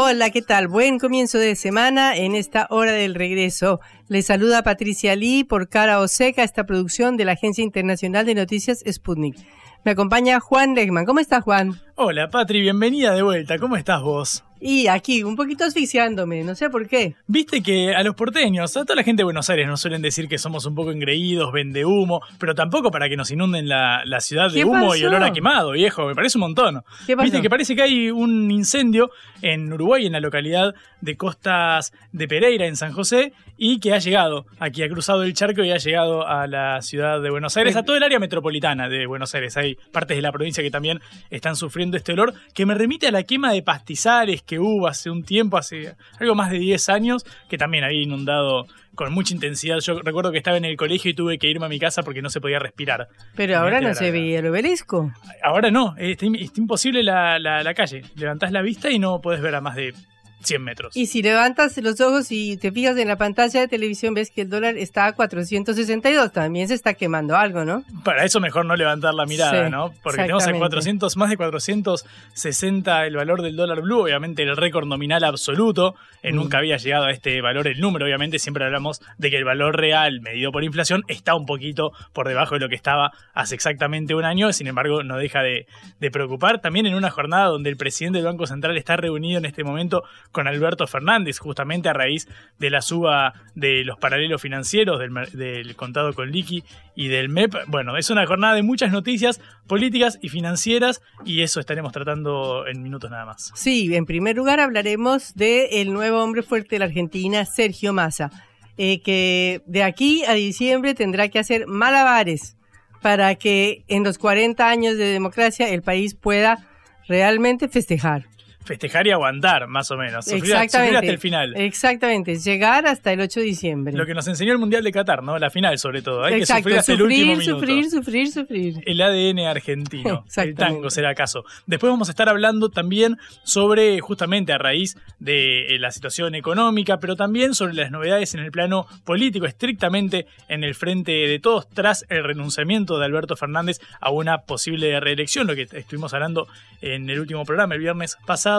Hola, ¿qué tal? Buen comienzo de semana en esta hora del regreso. Les saluda Patricia Lee por Cara o Seca, esta producción de la Agencia Internacional de Noticias Sputnik. Me acompaña Juan Legman. ¿Cómo estás, Juan? Hola, Patri, bienvenida de vuelta. ¿Cómo estás vos? Y aquí, un poquito asfixiándome, no sé por qué. Viste que a los porteños, a toda la gente de Buenos Aires nos suelen decir que somos un poco engreídos, vende humo, pero tampoco para que nos inunden la, la ciudad de humo y olor a quemado, viejo, me parece un montón. ¿Qué pasó? Viste que parece que hay un incendio en Uruguay, en la localidad de Costas de Pereira, en San José, y que ha llegado aquí, ha cruzado el charco y ha llegado a la ciudad de Buenos Aires, a todo el área metropolitana de Buenos Aires. Hay partes de la provincia que también están sufriendo este olor, que me remite a la quema de pastizales que hubo hace un tiempo, hace algo más de 10 años, que también había inundado con mucha intensidad. Yo recuerdo que estaba en el colegio y tuve que irme a mi casa porque no se podía respirar. Pero ahora no se veía el obelisco. Ahora no, está, está imposible la, la- la calle. Levantás la vista y no podés ver a más de 100 metros. Y si levantas los ojos y te fijas en la pantalla de televisión, ves que el dólar está a 462. También se está quemando algo, ¿no? Para eso mejor no levantar la mirada, Sí, ¿no? Porque tenemos a exactamente. 400, más de 460 el valor del dólar blue, obviamente el récord nominal absoluto. Eh, Mm. Nunca había llegado a este valor el número, obviamente siempre hablamos de que el valor real medido por inflación está un poquito por debajo de lo que estaba hace exactamente un año, sin embargo no deja de, de preocupar. También en una jornada donde el presidente del Banco Central está reunido en este momento con Alberto Fernández, justamente a raíz de la suba de los paralelos financieros, del, del contado con liqui y del MEP. Bueno, es una jornada de muchas noticias políticas y financieras y eso estaremos tratando en minutos nada más. Sí, en primer lugar hablaremos del nuevo hombre fuerte de la Argentina, Sergio Massa, eh, que de aquí a diciembre tendrá que hacer malabares para que en los 40 años de democracia el país pueda realmente festejar. Festejar y aguantar, más o menos. Sufrir, sufrir hasta el final. Exactamente, llegar hasta el 8 de diciembre. Lo que nos enseñó el Mundial de Qatar, ¿no? La final, sobre todo. Hay Exacto, que sufrir hasta el último minuto. sufrir, sufrir, sufrir. El ADN argentino. el tango será acaso. Después vamos a estar hablando también sobre, justamente a raíz de eh, la situación económica, pero también sobre las novedades en el plano político, estrictamente en el frente de todos, tras el renunciamiento de Alberto Fernández a una posible reelección, lo que estuvimos hablando en el último programa, el viernes pasado.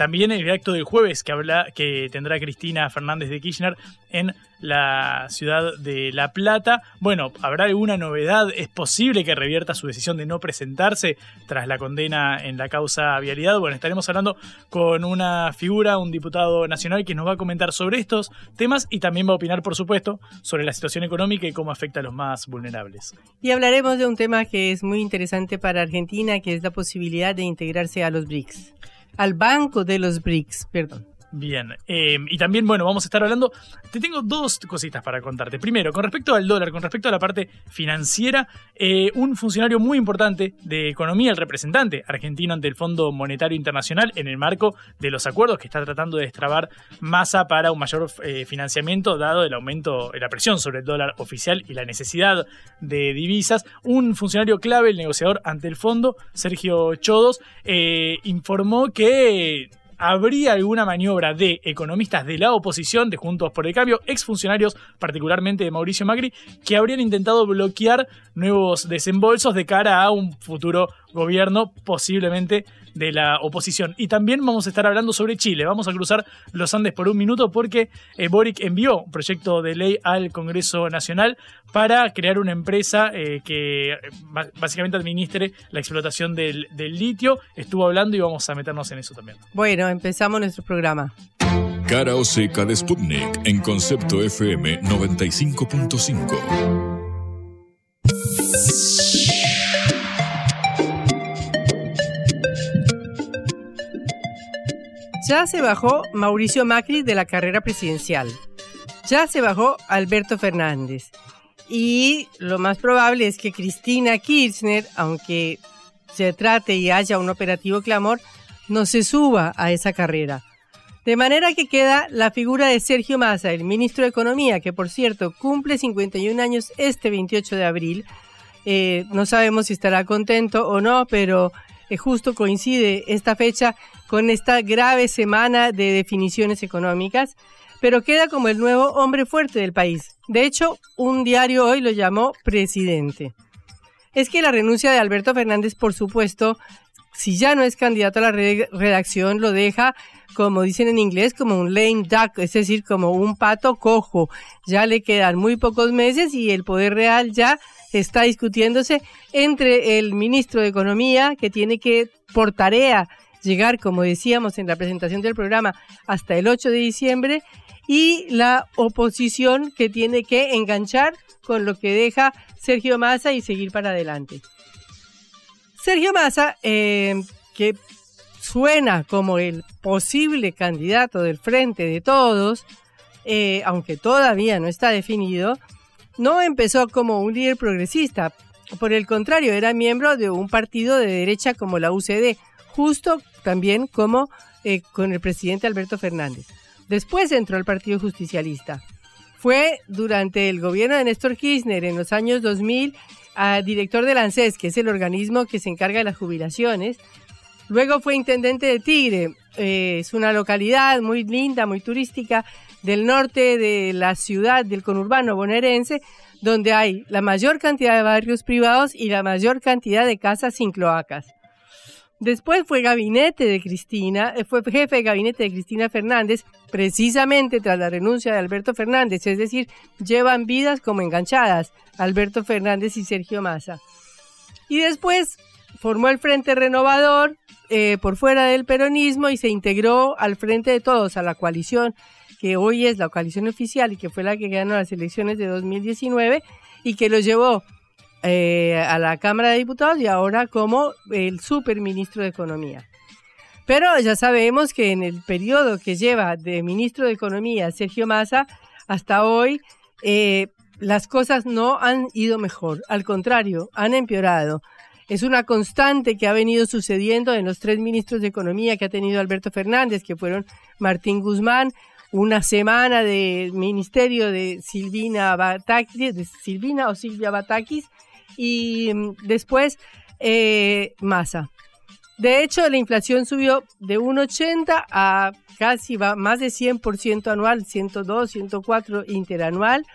También el acto del jueves que, habla, que tendrá Cristina Fernández de Kirchner en la ciudad de La Plata. Bueno, ¿habrá alguna novedad? ¿Es posible que revierta su decisión de no presentarse tras la condena en la causa vialidad? Bueno, estaremos hablando con una figura, un diputado nacional que nos va a comentar sobre estos temas y también va a opinar, por supuesto, sobre la situación económica y cómo afecta a los más vulnerables. Y hablaremos de un tema que es muy interesante para Argentina, que es la posibilidad de integrarse a los BRICS. Al banco de los BRICS, perdón. Bien, eh, y también, bueno, vamos a estar hablando, te tengo dos cositas para contarte. Primero, con respecto al dólar, con respecto a la parte financiera, eh, un funcionario muy importante de economía, el representante argentino ante el Fondo Monetario Internacional, en el marco de los acuerdos que está tratando de destrabar masa para un mayor eh, financiamiento, dado el aumento, la presión sobre el dólar oficial y la necesidad de divisas, un funcionario clave, el negociador ante el fondo, Sergio Chodos, eh, informó que habría alguna maniobra de economistas de la oposición, de Juntos por el Cambio, exfuncionarios, particularmente de Mauricio Macri, que habrían intentado bloquear nuevos desembolsos de cara a un futuro gobierno, posiblemente de la oposición. Y también vamos a estar hablando sobre Chile. Vamos a cruzar los Andes por un minuto porque eh, Boric envió un proyecto de ley al Congreso Nacional para crear una empresa eh, que eh, básicamente administre la explotación del, del litio. Estuvo hablando y vamos a meternos en eso también. Bueno, empezamos nuestro programa. Cara o seca de Sputnik en concepto FM 95.5. Ya se bajó Mauricio Macri de la carrera presidencial. Ya se bajó Alberto Fernández. Y lo más probable es que Cristina Kirchner, aunque se trate y haya un operativo clamor, no se suba a esa carrera. De manera que queda la figura de Sergio Massa, el ministro de Economía, que por cierto cumple 51 años este 28 de abril. Eh, no sabemos si estará contento o no, pero eh, justo coincide esta fecha con esta grave semana de definiciones económicas, pero queda como el nuevo hombre fuerte del país. De hecho, un diario hoy lo llamó presidente. Es que la renuncia de Alberto Fernández, por supuesto, si ya no es candidato a la redacción, lo deja, como dicen en inglés, como un lame duck, es decir, como un pato cojo. Ya le quedan muy pocos meses y el poder real ya está discutiéndose entre el ministro de Economía, que tiene que, por tarea, llegar, como decíamos en la presentación del programa, hasta el 8 de diciembre, y la oposición que tiene que enganchar con lo que deja Sergio Massa y seguir para adelante. Sergio Massa, eh, que suena como el posible candidato del Frente de Todos, eh, aunque todavía no está definido, no empezó como un líder progresista. Por el contrario, era miembro de un partido de derecha como la UCD, justo también como eh, con el presidente Alberto Fernández. Después entró al Partido Justicialista. Fue durante el gobierno de Néstor Kirchner en los años 2000 director del ANSES, que es el organismo que se encarga de las jubilaciones. Luego fue intendente de Tigre. Eh, es una localidad muy linda, muy turística del norte de la ciudad del conurbano bonaerense, donde hay la mayor cantidad de barrios privados y la mayor cantidad de casas sin cloacas. Después fue gabinete de Cristina, eh, fue jefe de gabinete de Cristina Fernández, precisamente tras la renuncia de Alberto Fernández, es decir, llevan vidas como enganchadas Alberto Fernández y Sergio Massa. Y después formó el Frente Renovador eh, por fuera del peronismo y se integró al Frente de Todos, a la coalición que hoy es la coalición oficial y que fue la que ganó las elecciones de 2019 y que lo llevó eh, a la Cámara de Diputados y ahora como el superministro de Economía. Pero ya sabemos que en el periodo que lleva de ministro de Economía Sergio Massa hasta hoy, eh, las cosas no han ido mejor, al contrario, han empeorado. Es una constante que ha venido sucediendo en los tres ministros de Economía que ha tenido Alberto Fernández, que fueron Martín Guzmán, una semana de ministerio de Silvina Batakis, de Silvina o Silvia Batakis, y mm, después eh, masa. De hecho, la inflación subió de 1,80 a casi más de 100% anual, 102, 104 interanual.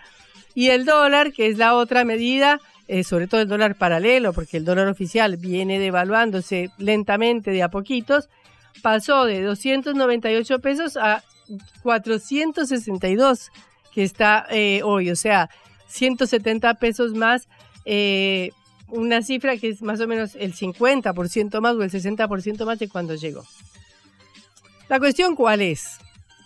Y el dólar, que es la otra medida, eh, sobre todo el dólar paralelo, porque el dólar oficial viene devaluándose lentamente de a poquitos, pasó de 298 pesos a 462 que está eh, hoy, o sea, 170 pesos más eh, una cifra que es más o menos el 50% más o el 60% más de cuando llegó. La cuestión cuál es?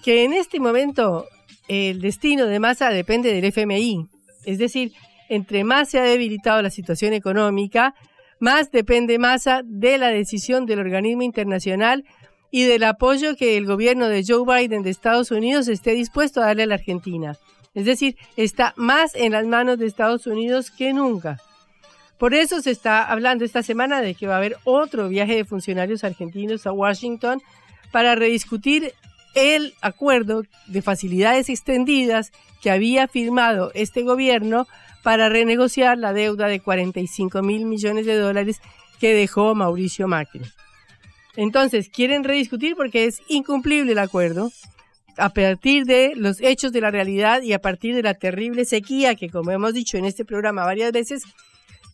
Que en este momento el destino de masa depende del FMI, es decir, entre más se ha debilitado la situación económica, más depende masa de la decisión del organismo internacional y del apoyo que el gobierno de Joe Biden de Estados Unidos esté dispuesto a darle a la Argentina. Es decir, está más en las manos de Estados Unidos que nunca. Por eso se está hablando esta semana de que va a haber otro viaje de funcionarios argentinos a Washington para rediscutir el acuerdo de facilidades extendidas que había firmado este gobierno para renegociar la deuda de 45 mil millones de dólares que dejó Mauricio Macri. Entonces, quieren rediscutir porque es incumplible el acuerdo a partir de los hechos de la realidad y a partir de la terrible sequía que, como hemos dicho en este programa varias veces,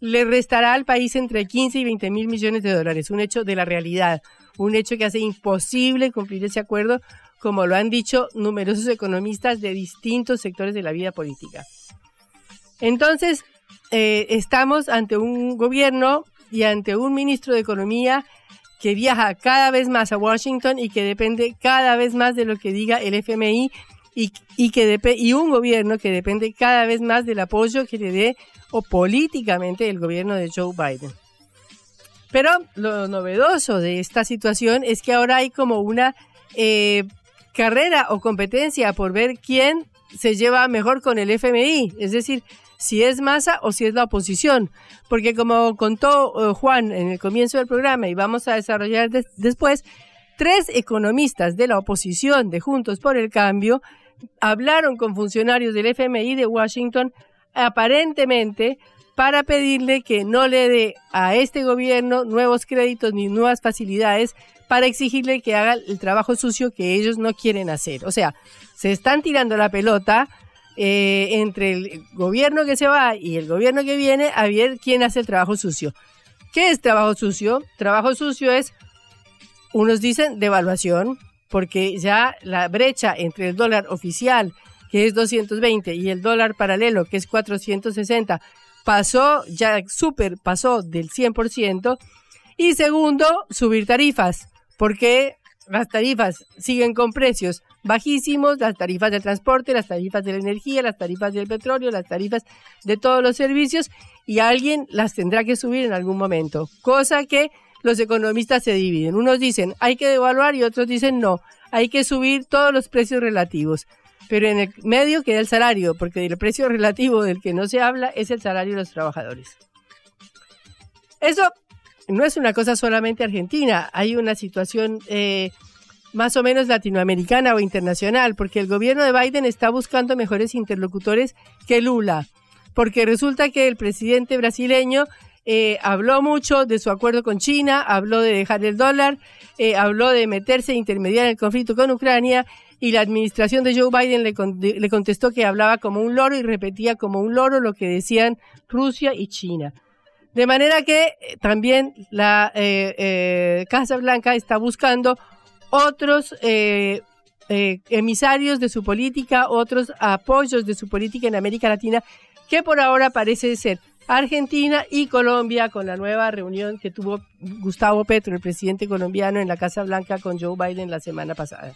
le restará al país entre 15 y 20 mil millones de dólares. Un hecho de la realidad, un hecho que hace imposible cumplir ese acuerdo, como lo han dicho numerosos economistas de distintos sectores de la vida política. Entonces, eh, estamos ante un gobierno y ante un ministro de Economía que viaja cada vez más a Washington y que depende cada vez más de lo que diga el FMI y, y que y un gobierno que depende cada vez más del apoyo que le dé o políticamente el gobierno de Joe Biden. Pero lo novedoso de esta situación es que ahora hay como una eh, carrera o competencia por ver quién se lleva mejor con el FMI, es decir, si es masa o si es la oposición. Porque como contó eh, Juan en el comienzo del programa y vamos a desarrollar después, tres economistas de la oposición de Juntos por el Cambio hablaron con funcionarios del FMI de Washington aparentemente para pedirle que no le dé a este gobierno nuevos créditos ni nuevas facilidades para exigirle que haga el trabajo sucio que ellos no quieren hacer. O sea, se están tirando la pelota eh, entre el gobierno que se va y el gobierno que viene a ver quién hace el trabajo sucio. ¿Qué es trabajo sucio? Trabajo sucio es, unos dicen, devaluación, porque ya la brecha entre el dólar oficial, que es 220, y el dólar paralelo, que es 460, pasó, ya súper pasó del 100%. Y segundo, subir tarifas, porque las tarifas siguen con precios bajísimos, las tarifas del transporte, las tarifas de la energía, las tarifas del petróleo, las tarifas de todos los servicios y alguien las tendrá que subir en algún momento, cosa que los economistas se dividen. Unos dicen hay que devaluar y otros dicen no, hay que subir todos los precios relativos. Pero en el medio queda el salario, porque el precio relativo del que no se habla es el salario de los trabajadores. Eso no es una cosa solamente argentina, hay una situación eh, más o menos latinoamericana o internacional, porque el gobierno de Biden está buscando mejores interlocutores que Lula, porque resulta que el presidente brasileño eh, habló mucho de su acuerdo con China, habló de dejar el dólar, eh, habló de meterse e intermediar en el conflicto con Ucrania y la administración de Joe Biden le, le contestó que hablaba como un loro y repetía como un loro lo que decían Rusia y China. De manera que eh, también la Casa Blanca está buscando otros eh, eh, emisarios de su política, otros apoyos de su política en América Latina, que por ahora parece ser Argentina y Colombia, con la nueva reunión que tuvo Gustavo Petro, el presidente colombiano, en la Casa Blanca con Joe Biden la semana pasada.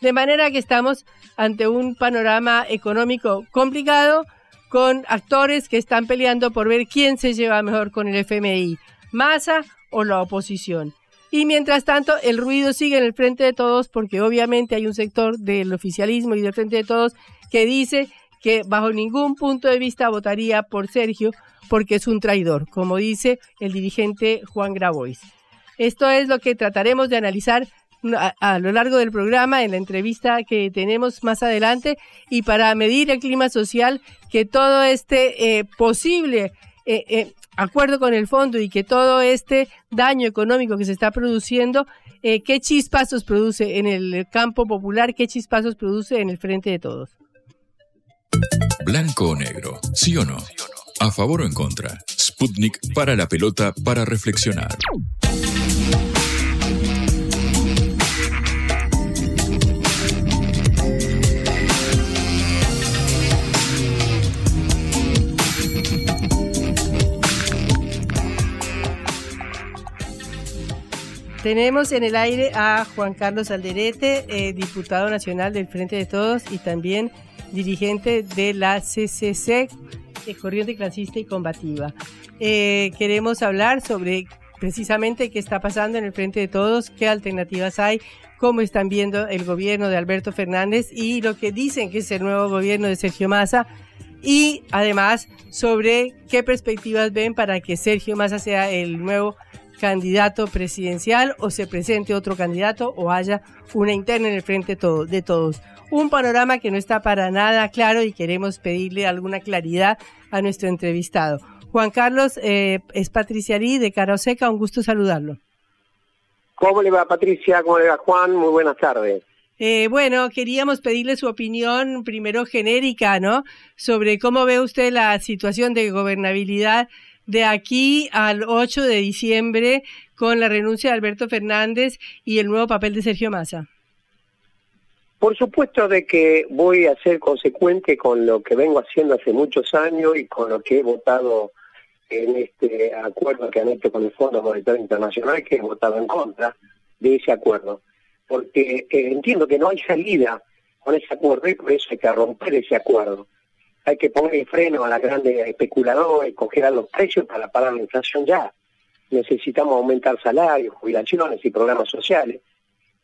De manera que estamos ante un panorama económico complicado, con actores que están peleando por ver quién se lleva mejor con el FMI, Massa o la oposición. Y mientras tanto, el ruido sigue en el frente de todos porque obviamente hay un sector del oficialismo y del frente de todos que dice que bajo ningún punto de vista votaría por Sergio porque es un traidor, como dice el dirigente Juan Grabois. Esto es lo que trataremos de analizar a, lo largo del programa, en la entrevista que tenemos más adelante, y para medir el clima social, que todo este eh, posible eh, eh, acuerdo con el fondo y que todo este daño económico que se está produciendo, ¿qué chispazos produce en el campo popular? ¿Qué chispazos produce en el frente de todos? Blanco o negro, sí o no. A favor o en contra. Sputnik para la pelota para reflexionar. Tenemos en el aire a Juan Carlos Alderete, eh, diputado nacional del Frente de Todos y también dirigente de la CCC, eh, Corriente Clasista y Combativa. Eh, queremos hablar sobre precisamente qué está pasando en el Frente de Todos, qué alternativas hay, cómo están viendo el gobierno de Alberto Fernández y lo que dicen que es el nuevo gobierno de Sergio Massa y además sobre qué perspectivas ven para que Sergio Massa sea el nuevo candidato presidencial o se presente otro candidato o haya una interna en el frente de todos. Un panorama que no está para nada claro y queremos pedirle alguna claridad a nuestro entrevistado. Juan Carlos eh, es Patricia Lee de Caroseca, un gusto saludarlo. ¿Cómo le va Patricia? ¿Cómo le va Juan? Muy buenas tardes. Eh, bueno, queríamos pedirle su opinión primero genérica, ¿no? Sobre cómo ve usted la situación de gobernabilidad de aquí al 8 de diciembre con la renuncia de Alberto Fernández y el nuevo papel de Sergio Massa? Por supuesto de que voy a ser consecuente con lo que vengo haciendo hace muchos años y con lo que he votado en este acuerdo que han hecho con el Fondo Monetario Internacional, que he votado en contra de ese acuerdo. Porque eh, entiendo que no hay salida con ese acuerdo y por eso hay que romper ese acuerdo hay que poner el freno a la grande especuladora y congelar los precios para parar la inflación ya. Necesitamos aumentar salarios, jubilaciones y programas sociales.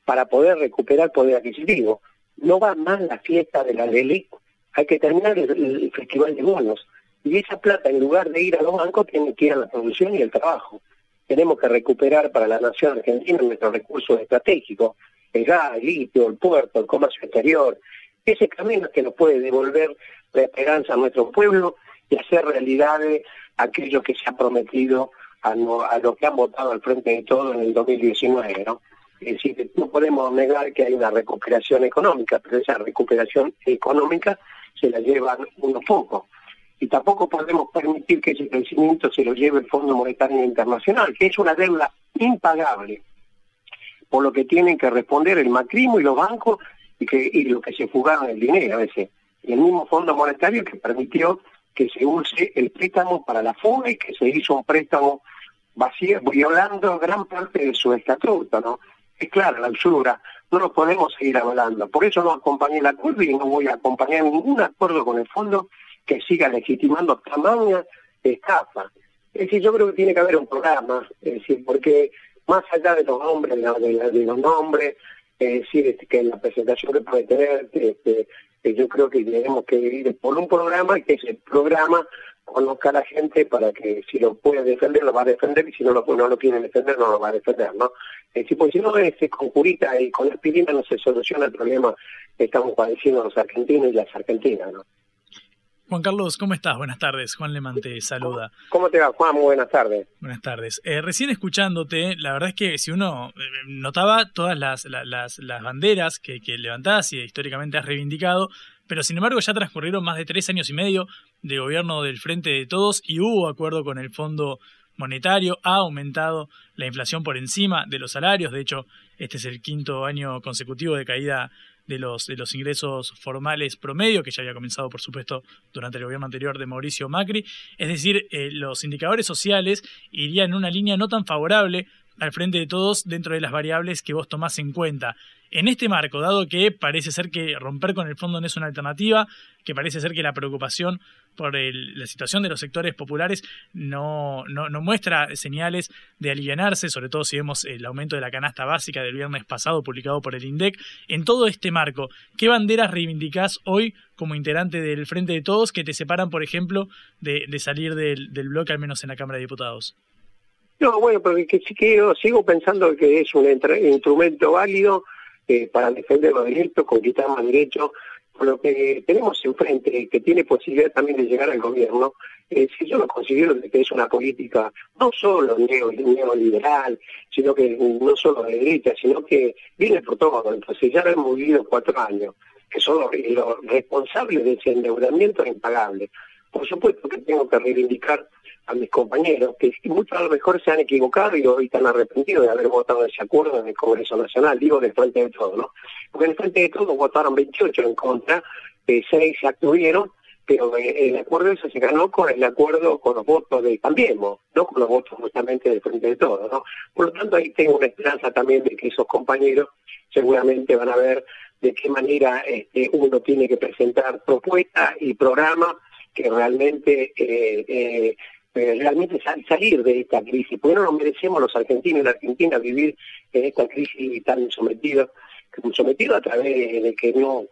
para poder recuperar poder adquisitivo. No va más la fiesta de la ley, hay que terminar el, el festival de bonos. Y esa plata, en lugar de ir a los bancos, tiene que ir a la producción y el trabajo. Tenemos que recuperar para la nación argentina nuestros recursos estratégicos, el gas, el litio, el puerto, el comercio exterior. Ese camino es que nos puede devolver la esperanza a nuestro pueblo y hacer realidades aquello que se ha prometido a, no, a lo que han votado al frente de todo en el 2019, ¿no? Es decir, no podemos negar que hay una recuperación económica, pero esa recuperación económica se la llevan unos pocos. Y tampoco podemos permitir que ese crecimiento se lo lleve el Fondo Monetario Internacional, que es una deuda impagable, por lo que tienen que responder el macrismo y los bancos y, que, y lo que se fugaron el dinero a veces. El mismo Fondo Monetario que permitió que se use el préstamo para la fuga y que se hizo un préstamo vacío, violando gran parte de su estatuto, ¿no? Es claro, la usura, no lo podemos seguir hablando. Por eso no acompañé el acuerdo y no voy a acompañar ningún acuerdo con el fondo que siga legitimando tamaña estafa. Es decir, yo creo que tiene que haber un programa, es decir, porque más allá de los nombres, de, de los nombres, es decir, este, que la presentación que puede tener, este, yo creo que tenemos que ir por un programa que ese programa conozca a la gente para que si lo puede defender lo va a defender y si no lo, no lo quiere defender no lo va a defender, ¿no? Es decir, porque si no es con curita y con aspirina no se soluciona el problema que estamos padeciendo los argentinos y las argentinas, ¿no? Juan Carlos, ¿cómo estás? Buenas tardes. Juan Lemán te saluda. ¿Cómo te va, Juan? Muy buenas tardes. Buenas tardes. Eh, recién escuchándote, la verdad es que si uno eh, notaba todas las, las, las banderas que, que levantás y históricamente has reivindicado, pero sin embargo ya transcurrieron más de tres años y medio de gobierno del Frente de Todos y hubo acuerdo con el Fondo Monetario, ha aumentado la inflación por encima de los salarios, de hecho este es el quinto año consecutivo de caída de los, de los ingresos formales promedio, que ya había comenzado, por supuesto, durante el gobierno anterior de Mauricio Macri. Es decir, eh, los indicadores sociales irían en una línea no tan favorable al frente de todos dentro de las variables que vos tomás en cuenta. En este marco, dado que parece ser que romper con el fondo no es una alternativa, que parece ser que la preocupación por la situación de los sectores populares no, no, no, muestra señales de alivianarse, sobre todo si vemos el aumento de la canasta básica del viernes pasado publicado por el INDEC. En todo este marco, ¿qué banderas reivindicás hoy como integrante del Frente de Todos que te separan, por ejemplo, de, salir del bloque, al menos en la Cámara de Diputados? No, bueno, porque que, que, sigo pensando que es un instrumento válido eh, para defender los derechos, conquistar más derechos, lo que tenemos enfrente, que tiene posibilidad también de llegar al gobierno, eh, si yo lo considero que es una política no solo neoliberal, sino que no solo de derecha, sino que viene por todo. Entonces ya lo hemos vivido cuatro años, que son los responsables de ese endeudamiento impagable. Por supuesto que tengo que reivindicar a mis compañeros, que muchos a lo mejor se han equivocado y hoy están arrepentidos de haber votado ese acuerdo en el Congreso Nacional, digo, de frente de todo, ¿no? Porque en frente de todo votaron 28 en contra, eh, 6 se abstuvieron, pero eh, el acuerdo ese se ganó con el acuerdo con los votos de Cambiemos, no con los votos justamente del frente de todo, ¿no? Por lo tanto, ahí tengo una esperanza también de que esos compañeros seguramente van a ver de qué manera este, uno tiene que presentar propuestas y programas que realmente eh, eh, realmente salir de esta crisis, porque no nos merecemos los argentinos y la Argentina vivir en esta crisis tan sometidos sometido a través de que no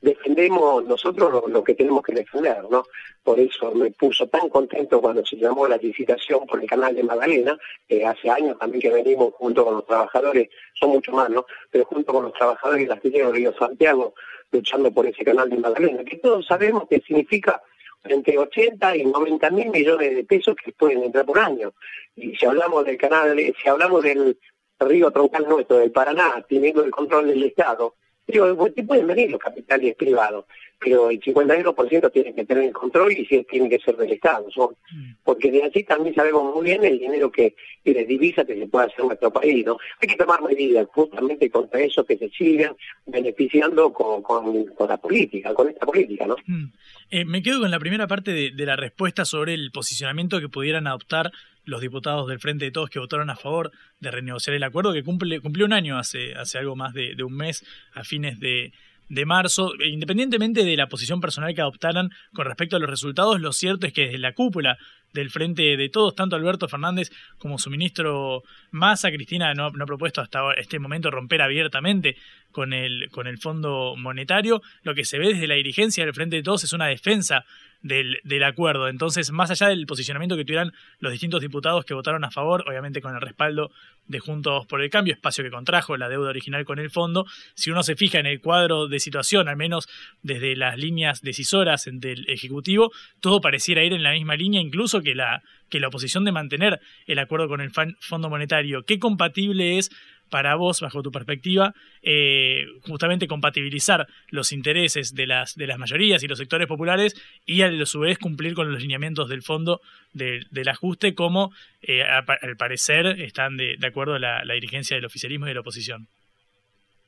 defendemos nosotros lo, que tenemos que defender, ¿no? Por eso me puso tan contento cuando se llamó la licitación por el canal de Magdalena, eh, hace años también que venimos junto con los trabajadores, son mucho más, ¿no? Pero junto con los trabajadores de las Río Santiago, luchando por ese canal de Magdalena, que todos sabemos que significa entre 80 y 90 mil millones de pesos que pueden entrar por año. Y si hablamos del canal, si hablamos del río troncal nuestro, del Paraná, teniendo el control del Estado, digo, pueden venir los capitales privados, pero el 51% tienen que tener el control y tiene que ser del Estado. Mm. Porque de allí también sabemos muy bien el dinero que y de divisa que se puede hacer en nuestro país. ¿no? Hay que tomar medidas justamente contra eso que se sigan beneficiando con, con, la política, con esta política. ¿no? Mm. Eh, me quedo con la primera parte de, de la respuesta sobre el posicionamiento que pudieran adoptar los diputados del Frente de Todos que votaron a favor de renegociar el acuerdo, que cumple, cumplió un año hace, hace algo más de, de un mes, a fines de, de marzo, independientemente de la posición personal que adoptaran con respecto a los resultados, lo cierto es que desde la cúpula del frente de todos, tanto Alberto Fernández como su ministro Massa, Cristina no, no ha propuesto hasta este momento romper abiertamente con el, con el Fondo Monetario. Lo que se ve desde la dirigencia del Frente de Todos es una defensa del, acuerdo. Entonces, más allá del posicionamiento que tuvieran los distintos diputados que votaron a favor, obviamente con el respaldo de Juntos por el Cambio, espacio que contrajo la deuda original con el fondo, si uno se fija en el cuadro de situación, al menos desde las líneas decisoras del Ejecutivo, todo pareciera ir en la misma línea, incluso que la, que la oposición de mantener el acuerdo con el Fondo Monetario. ¿Qué compatible es para vos, bajo tu perspectiva, eh, justamente compatibilizar los intereses de las, de las mayorías y los sectores populares y a su vez cumplir con los lineamientos del fondo del ajuste, como eh, al parecer están de, acuerdo la, la dirigencia del oficialismo y de la oposición.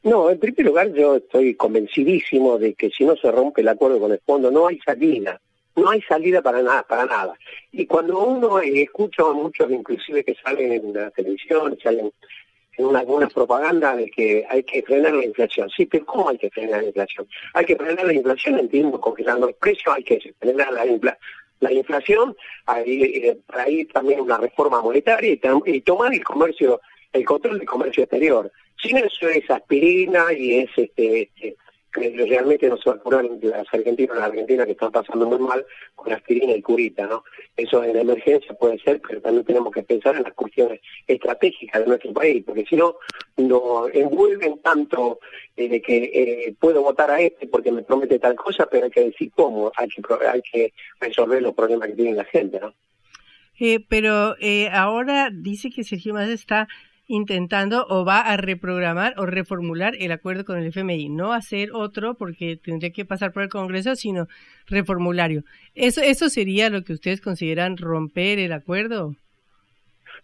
No, en primer lugar yo estoy convencidísimo de que si no se rompe el acuerdo con el fondo no hay salida, no hay salida para nada, para nada. Y cuando uno escucha a muchos inclusive que salen en la televisión, salen en una, alguna propaganda de que hay que frenar la inflación. Sí, pero ¿cómo hay que frenar la inflación? Hay que frenar la inflación, entiendo, congelando los precios, hay que frenar la, la inflación, hay, eh, ahí también una reforma monetaria y, tomar el comercio, el control del comercio exterior. Sin eso es aspirina y es este, este que realmente no se va a curar las argentinas las argentinas que están pasando muy mal con aspirina y curita, ¿no? Eso en emergencia puede ser, pero también tenemos que pensar en las cuestiones estratégicas de nuestro país, porque si no, nos envuelven tanto eh, de que eh, puedo votar a este porque me promete tal cosa, pero hay que decir cómo, hay que, hay que resolver los problemas que tiene la gente, ¿no? Eh, pero ahora dice que Sergio Más está intentando o va a reprogramar o reformular el acuerdo con el FMI, no hacer otro porque tendría que pasar por el Congreso, sino reformulario. ¿Eso, eso sería lo que ustedes consideran romper el acuerdo?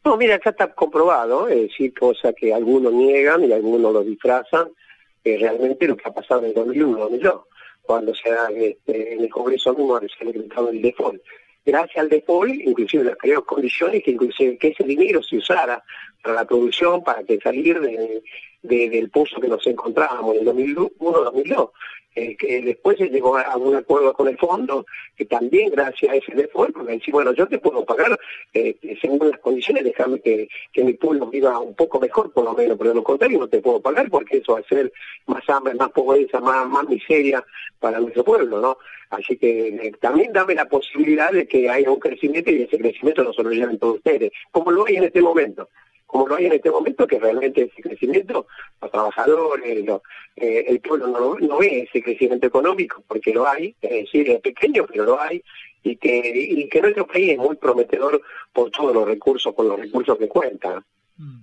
No, mira, acá está comprobado, es decir, cosa que algunos niegan y algunos lo disfrazan, que realmente lo que ha pasado en el 2001, 2002, cuando se ha, este, en el Congreso mismo se ha decretado el default gracias al default, inclusive las creó condiciones que inclusive que ese dinero se usara para la producción, para que salir de, del pozo que nos encontrábamos en el 2001-2002. Eh, que después se llegó a, un acuerdo con el fondo, que también gracias a ese default, porque decir, bueno, yo te puedo pagar eh, según las condiciones, déjame que, que mi pueblo viva un poco mejor, por lo menos, pero de lo contrario no te puedo pagar porque eso va a ser más hambre, más pobreza, más, más miseria para nuestro pueblo, ¿no? Así que eh, también dame la posibilidad de que haya un crecimiento y ese crecimiento no se lo lleven todos ustedes, como lo hay en este momento como lo hay en este momento, que realmente ese crecimiento, los trabajadores, eh, el pueblo no, no, ve ese crecimiento económico, porque lo hay, es decir, es pequeño, pero lo hay, y que, y que nuestro país es muy prometedor por todos los recursos, por los recursos que cuenta. Mm.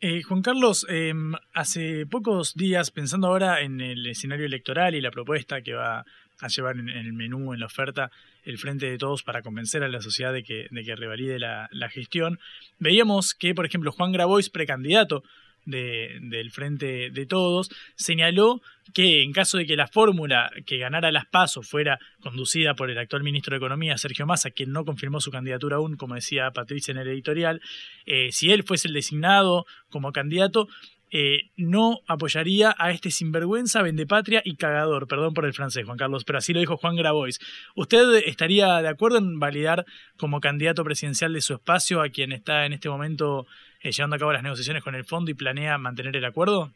Eh, Juan Carlos, em, hace pocos días, pensando ahora en el escenario electoral y la propuesta que va a llevar en, el menú, en la oferta, el Frente de Todos para convencer a la sociedad de que, de que revalide la, gestión. Veíamos que, por ejemplo, Juan Grabois, precandidato de, del Frente de Todos, señaló que en caso de que la fórmula que ganara las pasos fuera conducida por el actual ministro de Economía, Sergio Massa, quien no confirmó su candidatura aún, como decía Patricia en el editorial, eh, si él fuese el designado como candidato, eh, no apoyaría a este sinvergüenza, vendepatria y cagador. Perdón por el francés, Juan Carlos, pero así lo dijo Juan Grabois. ¿Usted estaría de acuerdo en validar como candidato presidencial de su espacio a quien está en este momento eh, llevando a cabo las negociaciones con el fondo y planea mantener el acuerdo?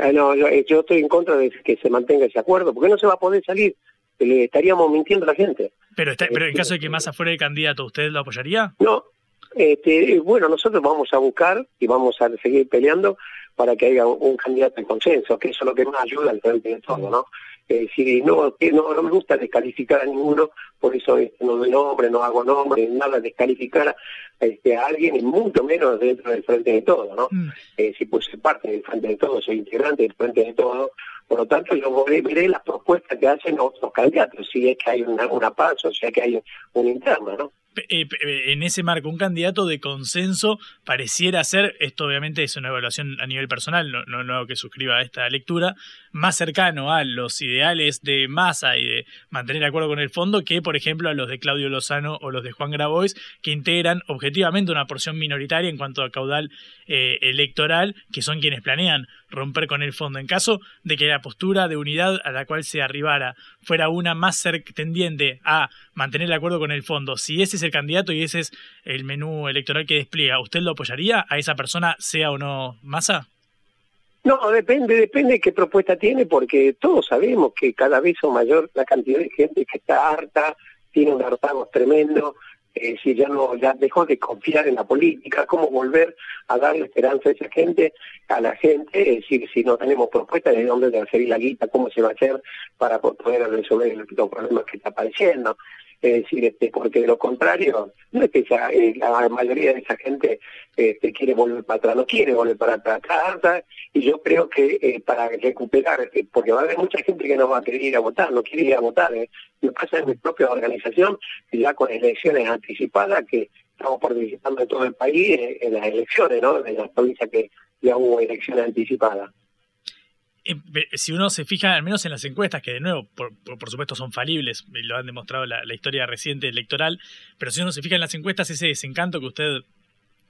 Ah, no, eh, yo, estoy en contra de que se mantenga ese acuerdo, porque no se va a poder salir. Le estaríamos mintiendo a la gente. Pero, pero en caso de que Massa fuera el candidato, ¿usted lo apoyaría? No, este, bueno, nosotros vamos a buscar y vamos a seguir peleando para que haya un, candidato en consenso, que eso es lo que más ayuda al frente de todo, ¿no? Eh, si no, no, no me gusta descalificar a ninguno, por eso este, no doy nombre, no hago nombre, nada, descalificar este, a alguien, y mucho menos dentro del frente de todo, ¿no? Mm. Eh, si puse parte del frente de todo, soy integrante del frente de todo, por lo tanto yo veré, las propuestas que hacen otros candidatos, si es que hay una, una paso, si es que hay un interno, ¿no? Eh, en ese marco, un candidato de consenso pareciera ser, esto obviamente es una evaluación a nivel personal, no, no, no que suscriba a esta lectura, más cercano a los ideales de masa y de mantener acuerdo con el fondo que, por ejemplo, a los de Claudio Lozano o los de Juan Grabois, que integran objetivamente una porción minoritaria en cuanto a caudal eh, electoral, que son quienes planean romper con el fondo. En caso de que la postura de unidad a la cual se arribara fuera una más tendiente a mantener el acuerdo con el fondo, si ese es el candidato y ese es el menú electoral que despliega, ¿usted lo apoyaría a esa persona, sea o no masa? No, depende, depende de qué propuesta tiene, porque todos sabemos que cada vez son mayor la cantidad de gente que está harta, tiene un hartazgo tremendo, eh, si ya no ya dejó de confiar en la política, cómo volver a darle esperanza a esa gente, a la gente, es decir, si no tenemos propuestas de dónde transferir la guita, cómo se va a hacer para poder resolver los problemas que está apareciendo. Es decir, este, porque de lo contrario, no es que eh, la mayoría de esa gente este, quiere volver para atrás, no quiere volver para atrás, y yo creo que eh, para recuperar, este, porque va a haber mucha gente que no va a querer ir a votar, no quiere ir a votar, ¿eh? me pasa en mi propia organización, ya con elecciones anticipadas, que estamos participando en todo el país eh, en las elecciones, ¿no? En las provincias que ya hubo elecciones anticipadas. Eh, si uno se fija, al menos en las encuestas, que de nuevo, por, por supuesto, son falibles, lo han demostrado la, historia reciente electoral, pero si uno se fija en las encuestas, ese desencanto que usted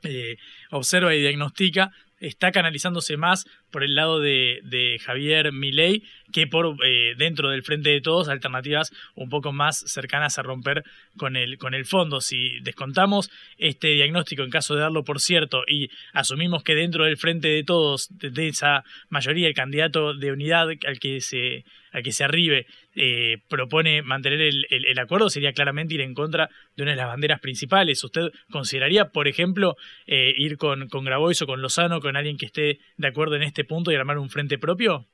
eh, observa y diagnostica está canalizándose más por el lado de, de Javier Milei que por eh, dentro del frente de todos alternativas un poco más cercanas a romper con el, con el fondo. Si descontamos este diagnóstico en caso de darlo por cierto y asumimos que dentro del frente de todos, de esa mayoría, el candidato de unidad al que se a que se arribe eh, propone mantener el, el, acuerdo sería claramente ir en contra de una de las banderas principales. ¿Usted consideraría, por ejemplo, eh, ir con, con Grabois o con Lozano, con alguien que esté de acuerdo en este punto y armar un frente propio?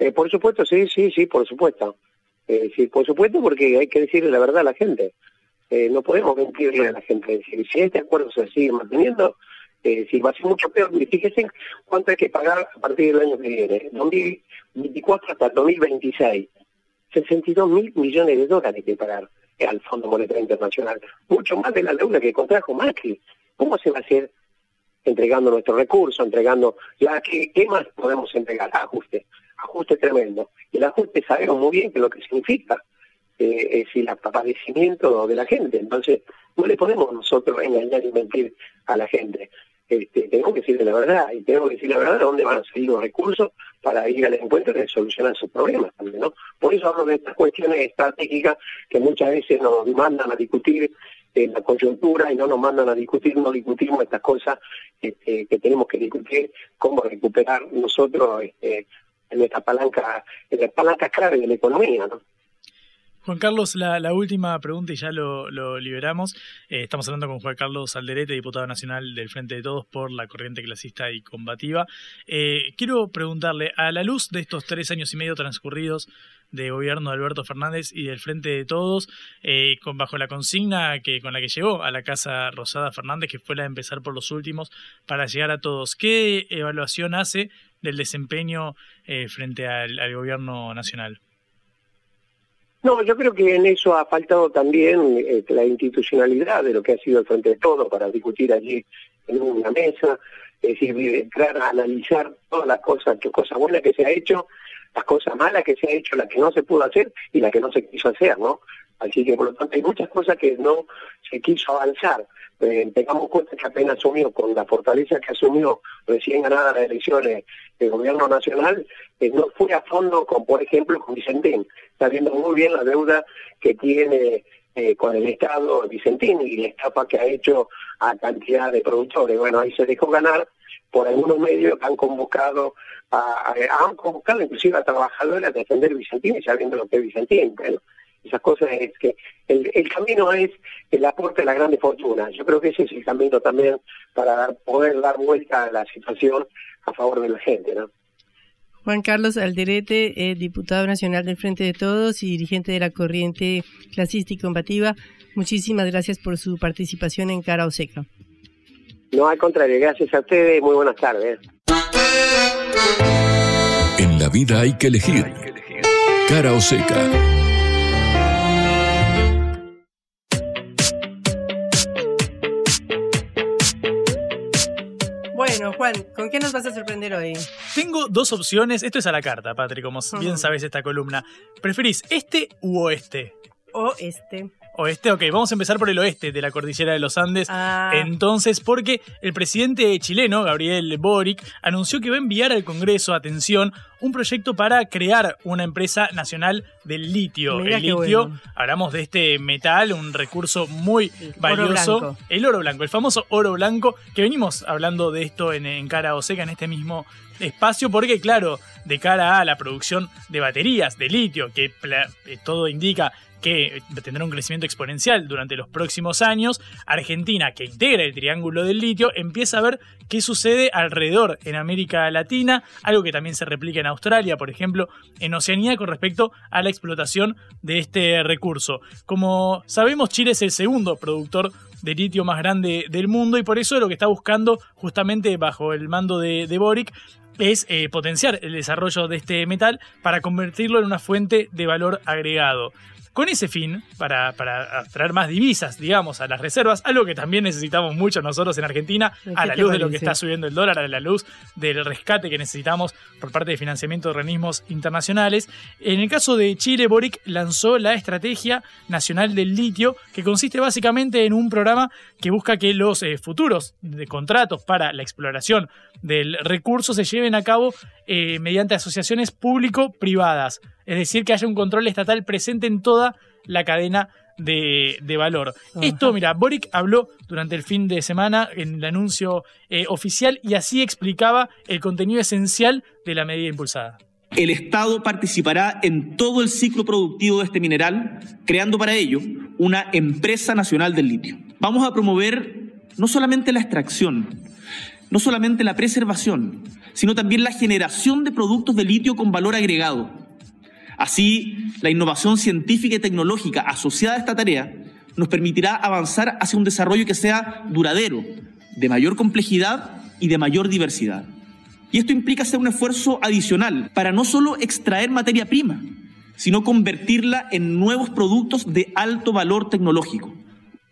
Eh, por supuesto, sí, sí, sí, por supuesto. sí, por supuesto, porque hay que decirle la verdad a la gente. no podemos mentirle a la gente. si este acuerdo se sigue manteniendo, eh, si va a ser mucho peor, fíjense cuánto hay que pagar a partir del año que viene, 2024 hasta 2026. 62 mil millones de dólares hay que pagar al Fondo Monetario Internacional, mucho más de la deuda que contrajo Macri. ¿Cómo se va a hacer entregando nuestros recursos, entregando, ¿qué, ¿qué más podemos entregar? Ajuste, ajuste tremendo. Y el ajuste sabemos muy bien que lo que significa eh, es el padecimiento de la gente. Entonces, no le podemos nosotros engañar y mentir a la gente este, tenemos que decirle la verdad y tenemos que decir la verdad de dónde van a salir los recursos para ir al encuentro y solucionar sus problemas también, ¿no? Por eso hablo de estas cuestiones estratégicas que muchas veces nos mandan a discutir en la coyuntura y no nos mandan a discutir, no discutimos estas cosas este, que tenemos que discutir, cómo recuperar nosotros este, en nuestra palanca, en las palancas clave de la economía, ¿no? Juan Carlos, la, última pregunta y ya lo, liberamos. Eh, estamos hablando con Juan Carlos Alderete, diputado nacional del Frente de Todos por la corriente clasista y combativa. Eh, quiero preguntarle, a la luz de estos tres años y medio transcurridos de gobierno de Alberto Fernández y del Frente de Todos, eh, con, bajo la consigna que con la que llegó a la Casa Rosada Fernández, que fue la de empezar por los últimos para llegar a todos, ¿qué evaluación hace del desempeño frente al gobierno nacional? No, yo creo que en eso ha faltado también eh, la institucionalidad de lo que ha sido el Frente de Todo para discutir allí en una mesa, es decir, entrar a analizar todas las cosas, qué cosas buenas que se ha hecho, las cosas malas que se ha hecho, las que no se pudo hacer y las que no se quiso hacer, ¿no? Así que por lo tanto hay muchas cosas que no se quiso avanzar. Eh, tengamos cuenta que apenas asumió, con la fortaleza que asumió recién ganadas las elecciones del gobierno nacional, eh, no fue a fondo con, por ejemplo, con Vicentín. Está viendo muy bien la deuda que tiene eh, con el Estado Vicentín y la estafa que ha hecho a cantidad de productores. Bueno, ahí se dejó ganar por algunos medios que han convocado a, han convocado inclusive a trabajadores a defender Vicentín y sabiendo lo que es Vicentín. Bueno, esas cosas es que el, el, camino es el aporte de la grande fortuna. Yo creo que ese es el camino también para poder dar vuelta a la situación a favor de la gente, ¿no? Juan Carlos Alderete, eh, diputado nacional del Frente de Todos y dirigente de la corriente clasista y combativa, muchísimas gracias por su participación en Cara o Seca. No, al contrario, gracias a ustedes, muy buenas tardes. En la vida hay que elegir. Cara o Juan, ¿con qué nos vas a sorprender hoy? Tengo dos opciones. Esto es a la carta, Patri, como bien sabes esta columna. ¿Preferís este u oeste? Oeste. Oeste, ok, vamos a empezar por el oeste de la cordillera de los Andes. Ah. Entonces, porque el presidente chileno, Gabriel Boric, anunció que va a enviar al Congreso, atención, un proyecto para crear una empresa nacional del litio. Mirá el litio, bueno. hablamos de este metal, un recurso muy valioso. blanco. El oro blanco, el famoso oro blanco, que venimos hablando de esto en, en Cara o Seca, en este mismo espacio, porque claro, de cara a la producción de baterías de litio, que eh, todo indica que tendrá un crecimiento exponencial durante los próximos años, Argentina, que integra el triángulo del litio, empieza a ver qué sucede alrededor en América Latina, algo que también se replica en Australia, por ejemplo, en Oceanía con respecto a la explotación de este recurso. Como sabemos, Chile es el segundo productor de litio más grande del mundo y por eso lo que está buscando justamente bajo el mando de, de Boric es eh, potenciar el desarrollo de este metal para convertirlo en una fuente de valor agregado. Con ese fin, para, para traer más divisas, digamos, a las reservas, algo que también necesitamos mucho nosotros en Argentina, ¿Qué a la luz de lo que está subiendo el dólar, a la luz del rescate que necesitamos por parte de financiamiento de organismos internacionales. En el caso de Chile, Boric lanzó la Estrategia Nacional del Litio, que consiste básicamente en un programa que busca que los eh, futuros de contratos para la exploración del recurso se lleven a cabo eh, mediante asociaciones público-privadas. Es decir, que haya un control estatal presente en toda la cadena de, de valor. Esto, mira, Boric habló durante el fin de semana en el anuncio eh, oficial y así explicaba el contenido esencial de la medida impulsada. El Estado participará en todo el ciclo productivo de este mineral, creando para ello una empresa nacional del litio. Vamos a promover no solamente la extracción, no solamente la preservación, sino también la generación de productos de litio con valor agregado. Así, la innovación científica y tecnológica asociada a esta tarea nos permitirá avanzar hacia un desarrollo que sea duradero, de mayor complejidad y de mayor diversidad. Y esto implica hacer un esfuerzo adicional para no solo extraer materia prima, sino convertirla en nuevos productos de alto valor tecnológico.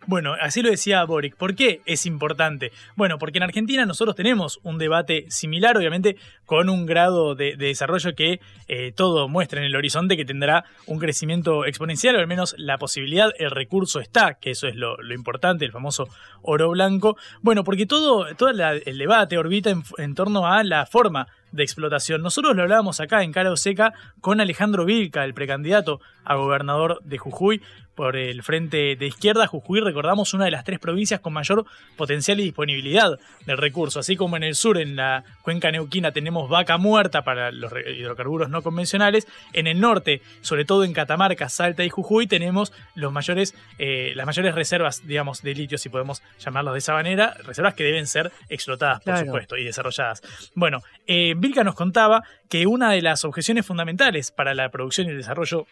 Bueno, así lo decía Boric. ¿Por qué es importante? Bueno, porque en Argentina nosotros tenemos un debate similar, obviamente, con un grado de, de desarrollo que eh, todo muestra en el horizonte que tendrá un crecimiento exponencial, o al menos la posibilidad, el recurso está, que eso es lo, importante, el famoso oro blanco. Bueno, porque todo, todo el debate orbita en, en torno a la forma de explotación. Nosotros lo hablábamos acá en Cara o Seca con Alejandro Vilca, el precandidato a gobernador de Jujuy por el frente de izquierda. Jujuy, recordamos, una de las tres provincias con mayor potencial y disponibilidad del recurso. Así como en el sur, en la cuenca neuquina, tenemos vaca muerta para los hidrocarburos no convencionales. En el norte, sobre todo en Catamarca, Salta y Jujuy, tenemos los mayores, eh, las mayores reservas, digamos, de litio, si podemos llamarlos de esa manera. Reservas que deben ser explotadas, por Claro. supuesto, y desarrolladas. Bueno, eh, Vilca nos contaba que una de las objeciones fundamentales para la producción y el desarrollo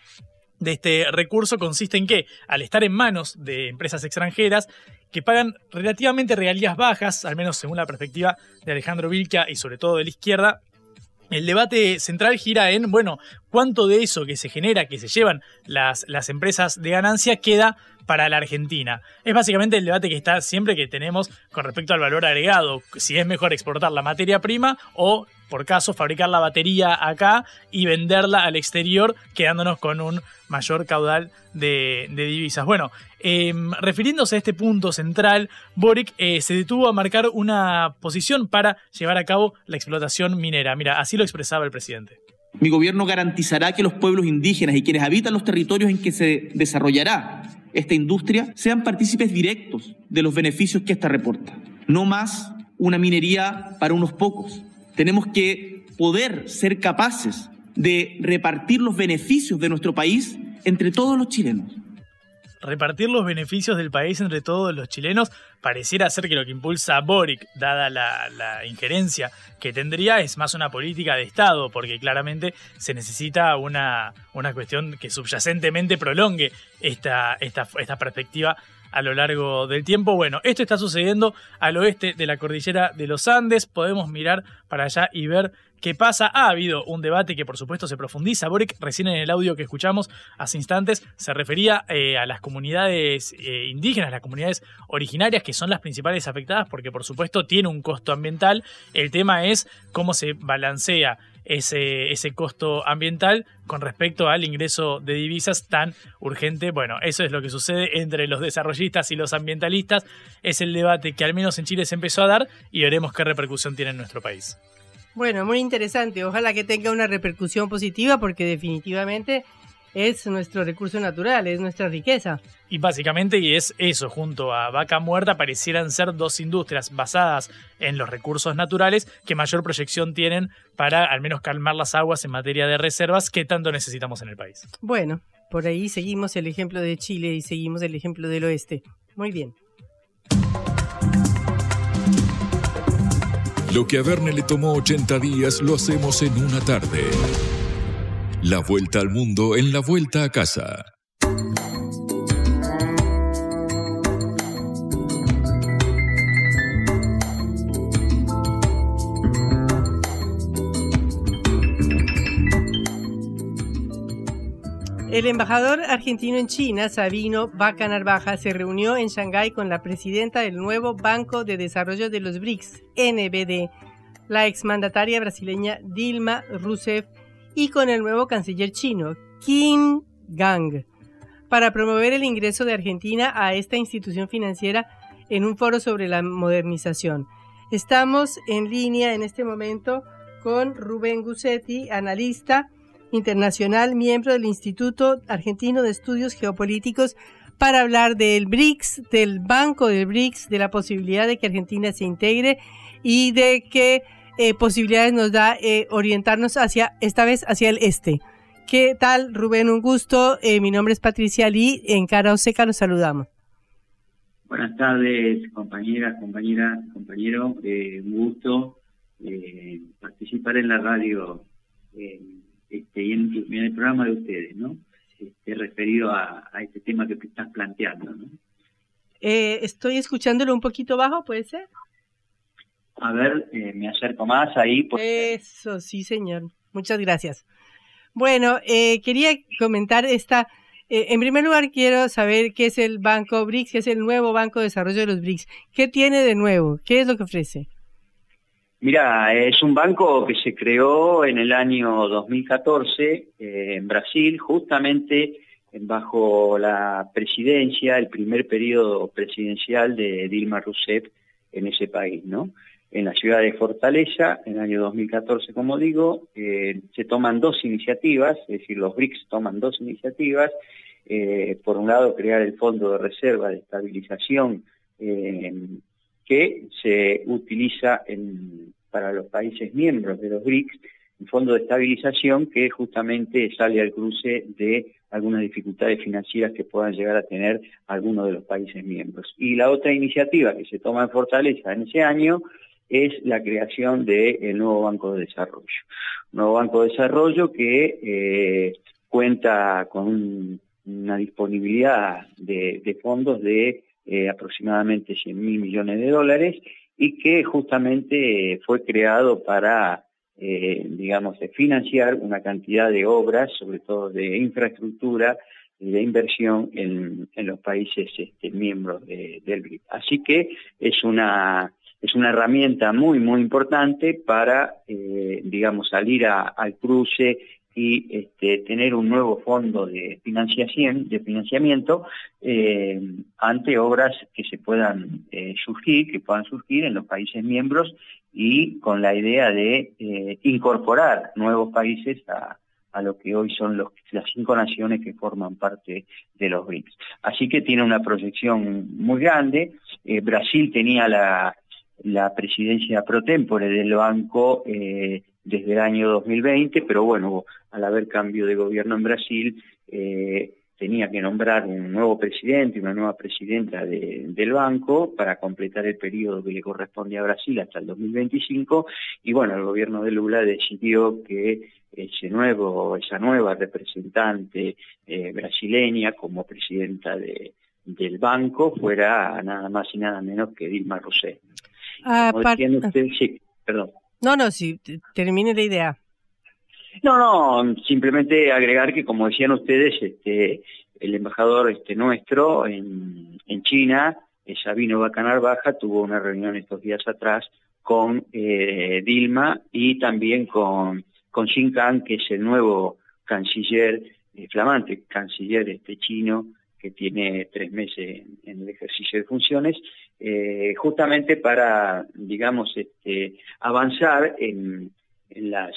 de este recurso consiste en que, al estar en manos de empresas extranjeras que pagan relativamente regalías bajas, al menos según la perspectiva de Alejandro Vilca y sobre todo de la izquierda, el debate central gira en, bueno, cuánto de eso que se genera, que se llevan las, las empresas de ganancia, queda para la Argentina. Es básicamente el debate que está siempre que tenemos con respecto al valor agregado. Si es mejor exportar la materia prima o, por caso, fabricar la batería acá y venderla al exterior, quedándonos con un mayor caudal de, divisas. Bueno, eh, refiriéndose a este punto central, Boric eh, se detuvo a marcar una posición para llevar a cabo la explotación minera. Mira, así lo expresaba el presidente. Mi gobierno garantizará que los pueblos indígenas y quienes habitan los territorios en que se desarrollará esta industria sean partícipes directos de los beneficios que esta reporta. No más una minería para unos pocos. Tenemos que poder ser capaces de repartir los beneficios de nuestro país entre todos los chilenos. repartir los beneficios del país entre todos los chilenos pareciera ser que lo que impulsa Boric, dada la, la injerencia que tendría, es más una política de Estado, porque claramente se necesita una, una cuestión que subyacentemente prolongue esta, esta, esta perspectiva a lo largo del tiempo. Bueno, esto está sucediendo al oeste de la cordillera de los Andes. Podemos mirar para allá y ver qué pasa. Ha habido un debate que por supuesto se profundiza. Boric recién en el audio que escuchamos hace instantes se refería eh, a las comunidades eh, indígenas, las comunidades originarias que son las principales afectadas porque por supuesto tiene un costo ambiental. El tema es cómo se balancea ese, ese costo ambiental con respecto al ingreso de divisas tan urgente. Bueno, eso es lo que sucede entre los desarrollistas y los ambientalistas. Es el debate que al menos en Chile se empezó a dar y veremos qué repercusión tiene en nuestro país. Bueno, muy interesante. Ojalá que tenga una repercusión positiva porque definitivamente es nuestro recurso natural, es nuestra riqueza. Y básicamente, y es eso, junto a Vaca Muerta, parecieran ser dos industrias basadas en los recursos naturales que mayor proyección tienen para al menos calmar las aguas en materia de reservas que tanto necesitamos en el país. Bueno, por ahí seguimos el ejemplo de Chile y seguimos el ejemplo del oeste. Muy bien. Lo que a Verne le tomó 80 días lo hacemos en una tarde. La vuelta al mundo en la vuelta a casa. El embajador argentino en China, Sabino Vaca Narvaja, se reunió en Shanghái con la presidenta del nuevo Banco de Desarrollo de los BRICS, NBD, la exmandataria brasileña Dilma Rousseff, y con el nuevo canciller chino, Qin Gang, para promover el ingreso de Argentina a esta institución financiera en un foro sobre la modernización. Estamos en línea en este momento con Rubén Gussetti, analista internacional, miembro del Instituto Argentino de Estudios Geopolíticos, para hablar del BRICS, del Banco del BRICS, de la posibilidad de que Argentina se integre y de qué eh, posibilidades nos da eh, orientarnos hacia, esta vez hacia el este. ¿Qué tal, Rubén? Un gusto. Eh, mi nombre es Patricia Lee. En Cara Oseca los saludamos. Buenas tardes, compañeras, compañeras, compañero. un gusto participar en la radio este, y en, el programa de ustedes, ¿no? Este, referido a, este tema que estás planteando, ¿no? Eh, estoy escuchándolo un poquito bajo, ¿puede ser? A ver, eh, me acerco más ahí. Eso, sí, señor. Muchas gracias. Bueno, eh, quería comentar esta... en primer lugar, quiero saber qué es el Banco BRICS, qué es el nuevo Banco de Desarrollo de los BRICS. ¿Qué tiene de nuevo? ¿Qué es lo que ofrece? Mira, es un banco que se creó en el año 2014 eh, en Brasil, justamente bajo la presidencia, el primer periodo presidencial de Dilma Rousseff en ese país, ¿no? En la ciudad de Fortaleza, en el año 2014, como digo, eh, se toman dos iniciativas, es decir, los BRICS toman dos iniciativas. Eh, por un lado, crear el Fondo de Reserva de Estabilización que se utiliza para los países miembros de los BRICS, un fondo de estabilización que justamente sale al cruce de algunas dificultades financieras que puedan llegar a tener algunos de los países miembros. Y la otra iniciativa que se toma en Fortaleza en ese año es la creación del nuevo Banco de Desarrollo. Un nuevo Banco de Desarrollo que eh, cuenta con una disponibilidad de fondos de eh, aproximadamente 100 mil millones de dólares y que justamente fue creado para, eh, digamos, financiar una cantidad de obras, sobre todo de infraestructura y de inversión en, los países este, miembros del BRIC. Así que es una es una herramienta muy, muy importante para, eh, digamos, salir al cruce y este, tener un nuevo fondo de financiación, de financiamiento eh, ante obras que se puedan eh, surgir, que puedan surgir en los países miembros y con la idea de incorporar nuevos países a, lo que hoy son las cinco naciones que forman parte de los BRICS. Así que tiene una proyección muy grande. Brasil tenía la, la presidencia pro tempore del banco desde el año 2020, pero bueno, al haber cambio de gobierno en Brasil, eh, tenía que nombrar un nuevo presidente una nueva presidenta del banco para completar el periodo que le corresponde a Brasil hasta el 2025 y bueno, el gobierno de Lula decidió que ese nuevo, esa nueva representante eh, brasileña como presidenta de, del banco fuera nada más y nada menos que Dilma Rousseff. Ah, sí, perdón. No, no, sí, termine la idea. No, no, simplemente agregar que como decían ustedes, este, el embajador este, nuestro en, en China, eh, Sabino Bacanar Baja, tuvo una reunión estos días atrás con eh, Dilma y también con, con Xin Kang, que es el nuevo canciller, eh, flamante canciller este chino, que tiene tres meses en, el ejercicio de funciones, eh, justamente para, digamos, este, avanzar en, en las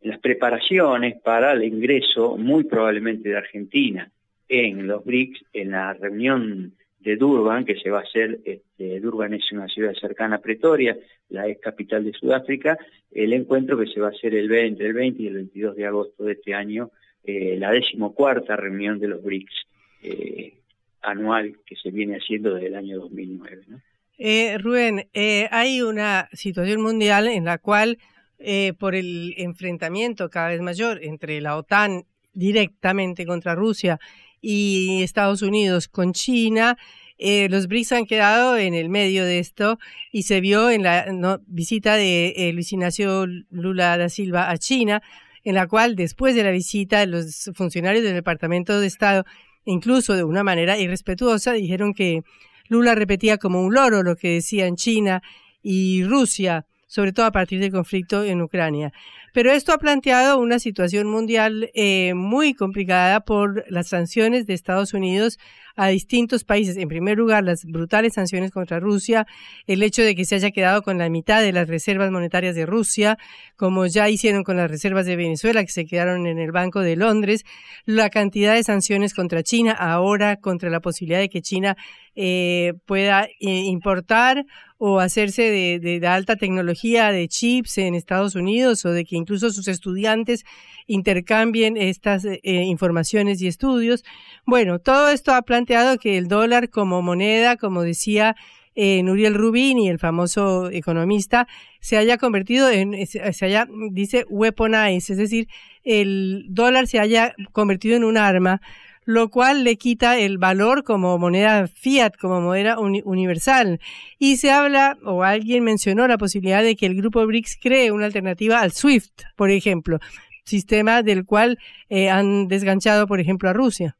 en las preparaciones para el ingreso, muy probablemente de Argentina, en los BRICS, en la reunión de Durban, que se va a hacer, este, Durban es una ciudad cercana a Pretoria, la ex capital de Sudáfrica, el encuentro que se va a hacer el 20, el 20 y el 22 de agosto de este año, eh, la decimocuarta reunión de los BRICS eh, anual que se viene haciendo desde el año 2009. ¿no? Eh, Rubén, eh, hay una situación mundial en la cual, eh, por el enfrentamiento cada vez mayor entre la OTAN directamente contra Rusia y Estados Unidos con China, eh, los BRICS han quedado en el medio de esto y se vio en la visita de Luis Ignacio Lula da Silva a China, en la cual después de la visita los funcionarios del Departamento de Estado, incluso de una manera irrespetuosa, dijeron que Lula repetía como un loro lo que decía en China y Rusia, sobre todo a partir del conflicto en Ucrania. Pero esto ha planteado una situación mundial eh, muy complicada por las sanciones de Estados Unidos a distintos países. En primer lugar, las brutales sanciones contra Rusia, el hecho de que se haya quedado con la mitad de las reservas monetarias de Rusia, como ya hicieron con las reservas de Venezuela, que se quedaron en el Banco de Londres, la cantidad de sanciones contra China, ahora contra la posibilidad de que China eh, pueda eh, importar o hacerse de, alta tecnología de chips en Estados Unidos o de que incluso sus estudiantes intercambien estas eh, informaciones y estudios. Bueno, todo esto ha planteado que el dólar como moneda, como decía eh, Nuriel Rubini, el famoso economista, se haya convertido en, se haya, dice, weaponized, es decir, el dólar se haya convertido en un arma lo cual le quita el valor como moneda fiat, como moneda uni universal. Y se habla, o alguien mencionó la posibilidad de que el grupo BRICS cree una alternativa al SWIFT, por ejemplo, sistema del cual eh, han desganchado, por ejemplo, a Rusia.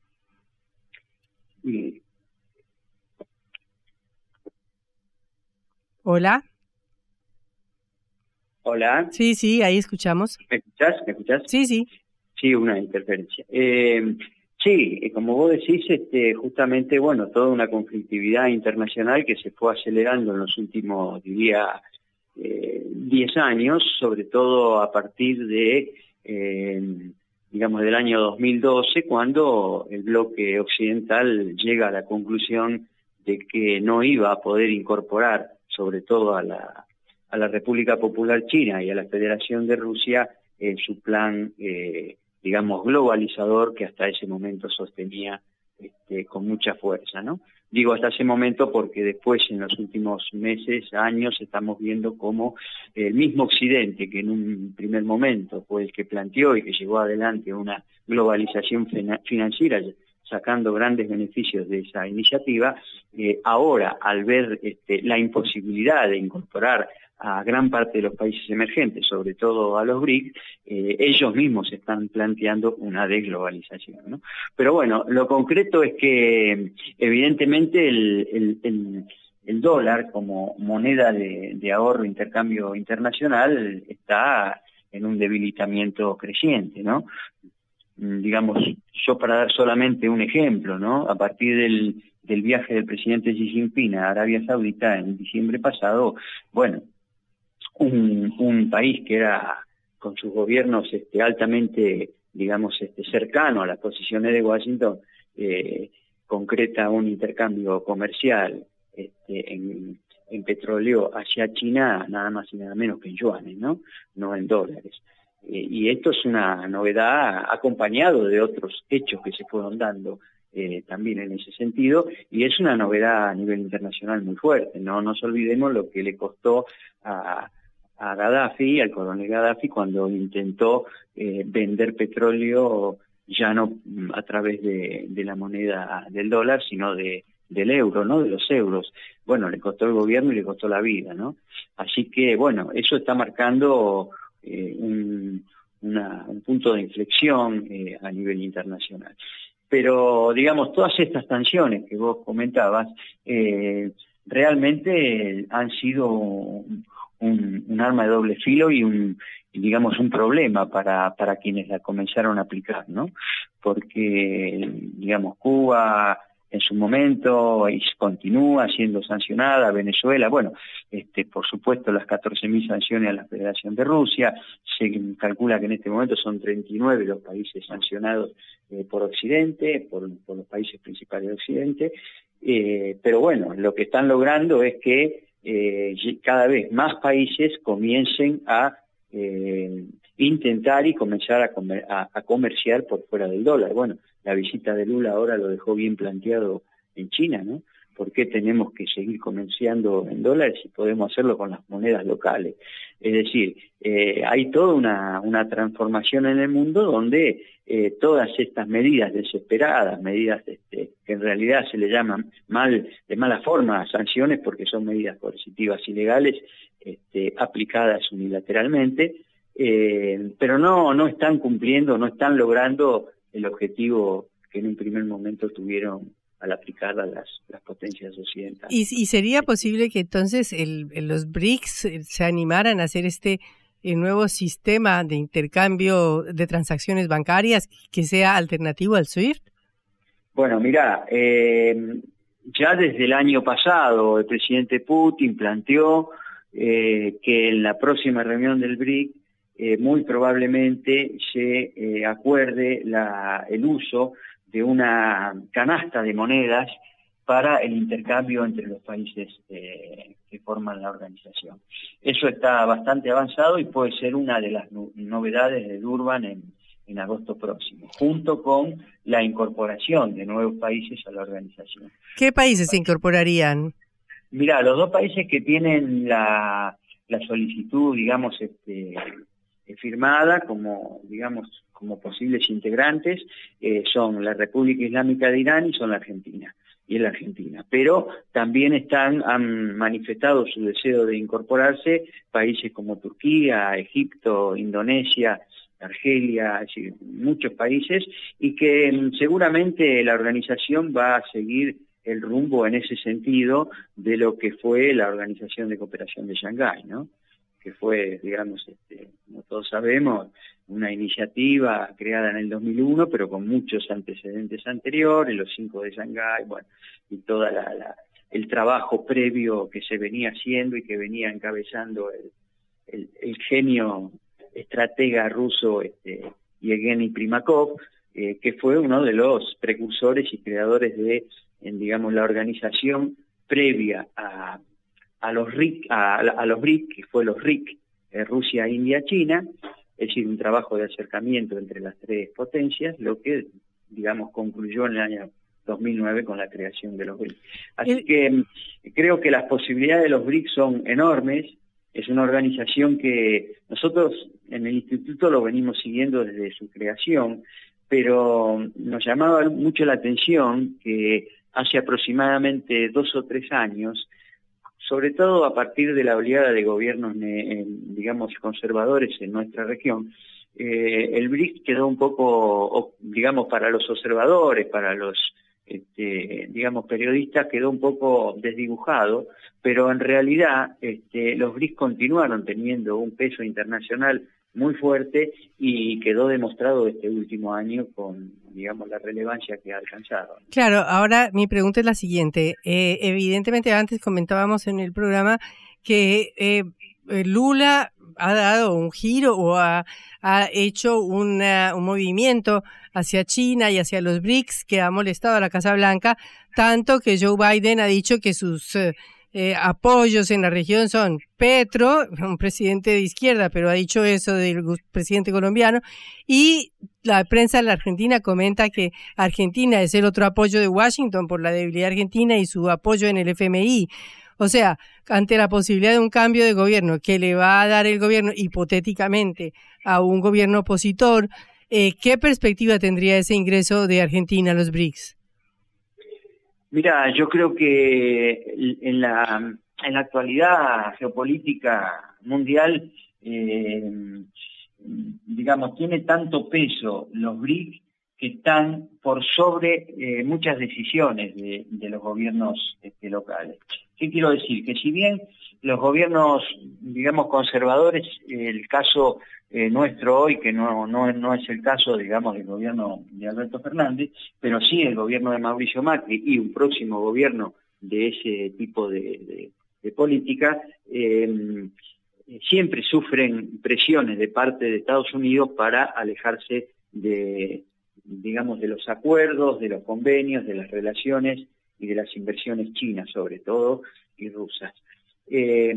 Hola. Hola. Sí, sí, ahí escuchamos. ¿Me escuchás? ¿Me escuchás? Sí, sí. Sí, una interferencia. Eh, Sí, como vos decís, este, justamente, bueno, toda una conflictividad internacional que se fue acelerando en los últimos, diría, 10 eh, años, sobre todo a partir de, eh, digamos, del año 2012, cuando el bloque occidental llega a la conclusión de que no iba a poder incorporar, sobre todo a la, a la República Popular China y a la Federación de Rusia, en su plan eh, digamos, globalizador que hasta ese momento sostenía este, con mucha fuerza, ¿no? Digo hasta ese momento porque después, en los últimos meses, años, estamos viendo cómo el mismo Occidente, que en un primer momento fue el que planteó y que llevó adelante una globalización financiera, sacando grandes beneficios de esa iniciativa, eh, ahora, al ver este, la imposibilidad de incorporar a gran parte de los países emergentes, sobre todo a los BRIC, eh, ellos mismos están planteando una desglobalización. Pero bueno, lo concreto es que evidentemente el, dólar como moneda de, de ahorro intercambio internacional está en un debilitamiento creciente, ¿no? Digamos, yo para dar solamente un ejemplo, ¿no? A partir del, del viaje del presidente Xi Jinping a Arabia Saudita en diciembre pasado, bueno, un, país que era con sus gobiernos este, altamente, digamos, este, cercano a las posiciones de Washington, eh, concreta un intercambio comercial este, en, petróleo hacia China nada más y nada menos que en yuanes, ¿no? No en dólares. Eh, y esto es una novedad acompañado de otros hechos que se fueron dando eh, también en ese sentido, y es una novedad a nivel internacional muy fuerte. No nos olvidemos lo que le costó a, a Gaddafi, al coronel Gaddafi, cuando intentó eh, vender petróleo ya no a través de, la moneda del dólar, sino de, del euro, ¿no? De los euros. Bueno, le costó el gobierno y le costó la vida, ¿no? Así que, bueno, eso está marcando eh, un, un, punto de inflexión eh, a nivel internacional. Pero, digamos, todas estas sanciones que vos comentabas, realmente han sido un, arma de doble filo y un, digamos, un problema para, para quienes la comenzaron a aplicar, ¿no? Porque, digamos, Cuba en su momento y continúa siendo sancionada, Venezuela, bueno, este, por supuesto las 14.000 sanciones a la Federación de Rusia, se calcula que en este momento son 39 los países sancionados eh, por Occidente, por, los países principales de Occidente, eh, pero bueno, lo que están logrando es que eh, cada vez más países comiencen a intentar y comenzar a, a, comerciar por fuera del dólar. Bueno, la visita de Lula ahora lo dejó bien planteado en China, ¿no? ¿Por qué tenemos que seguir comerciando en dólares si podemos hacerlo con las monedas locales? Es decir, eh, hay toda una, transformación en el mundo donde eh, todas estas medidas desesperadas, medidas este, que en realidad se le llaman mal, de mala forma sanciones porque son medidas coercitivas ilegales este, aplicadas unilateralmente, eh, pero no, no están cumpliendo, no están logrando el objetivo que en un primer momento tuvieron al aplicar a las, potencias occidentales. ¿Y, sería posible que entonces el, los BRICS eh, se animaran a hacer este eh, nuevo sistema de intercambio de transacciones bancarias que sea alternativo al SWIFT? Bueno, mira, ya desde el año pasado el presidente Putin planteó que en la próxima reunión del BRIC eh, muy probablemente se eh, acuerde el uso de una canasta de monedas para el intercambio entre los países eh, que forman la organización. Eso está bastante avanzado y puede ser una de las novedades de Durban en, en agosto próximo, junto con la incorporación de nuevos países a la organización. ¿Qué países se incorporarían? Mira, los dos países que tienen la, la solicitud, digamos, este, firmada como, digamos, como posibles integrantes eh, son la República Islámica de Irán y son la Argentina y la Argentina. Pero también están, han manifestado su deseo de incorporarse países como Turquía, Egipto, Indonesia, Argelia, muchos países, y que mm, seguramente la organización va a seguir el rumbo en ese sentido de lo que fue la Organización de Cooperación de Shanghái, ¿no? Que fue, digamos, este, como todos sabemos, una iniciativa creada en el 2001, pero con muchos antecedentes anteriores, los cinco de Shanghái, bueno, y todo el trabajo previo que se venía haciendo y que venía encabezando el, genio estratega ruso este, Yevgeny Primakov, eh, que fue uno de los precursores y creadores de, digamos, la organización previa a a los RIC, a, los BRIC, que fue los RIC, eh, Rusia, India, China, es decir, un trabajo de acercamiento entre las tres potencias, lo que, digamos, concluyó en el año 2009 con la creación de los BRIC. Así que mm, creo que las posibilidades de los BRIC son enormes, es una organización que nosotros en el instituto lo venimos siguiendo desde su creación, pero nos llamaba mucho la atención que hace aproximadamente dos o tres años sobre todo a partir de la oleada de gobiernos, digamos, conservadores en nuestra región, eh, el BRIC quedó un poco, digamos, para los observadores, para los, este, digamos, periodistas, quedó un poco desdibujado, pero en realidad este, los BRIC continuaron teniendo un peso internacional muy fuerte y quedó demostrado este último año con, digamos, la relevancia que ha alcanzado. Claro, ahora mi pregunta es la siguiente. Eh, evidentemente antes comentábamos en el programa que eh, Lula ha dado un giro o ha, hecho un movimiento hacia China y hacia los BRICS que ha molestado a la Casa Blanca, tanto que Joe Biden ha dicho que sus... Eh, eh, apoyos en la región son Petro, un presidente de izquierda, pero ha dicho eso del presidente colombiano, y la prensa de la Argentina comenta que Argentina es el otro apoyo de Washington por la debilidad argentina y su apoyo en el FMI. O sea, ante la posibilidad de un cambio de gobierno que le va a dar el gobierno hipotéticamente a un gobierno opositor, eh, ¿qué perspectiva tendría ese ingreso de Argentina a los BRICS? Mira, yo creo que en la, en la actualidad geopolítica mundial, eh, digamos, tiene tanto peso los BRIC que están por sobre eh, muchas decisiones de, los gobiernos este, locales. ¿Qué quiero decir? Que si bien los gobiernos, digamos, conservadores, el caso eh, nuestro hoy, que no, no, no, es el caso, digamos, del gobierno de Alberto Fernández, pero sí el gobierno de Mauricio Macri y un próximo gobierno de ese tipo de, política, eh, siempre sufren presiones de parte de Estados Unidos para alejarse de, digamos, de los acuerdos, de los convenios, de las relaciones y de las inversiones chinas sobre todo y rusas. Eh,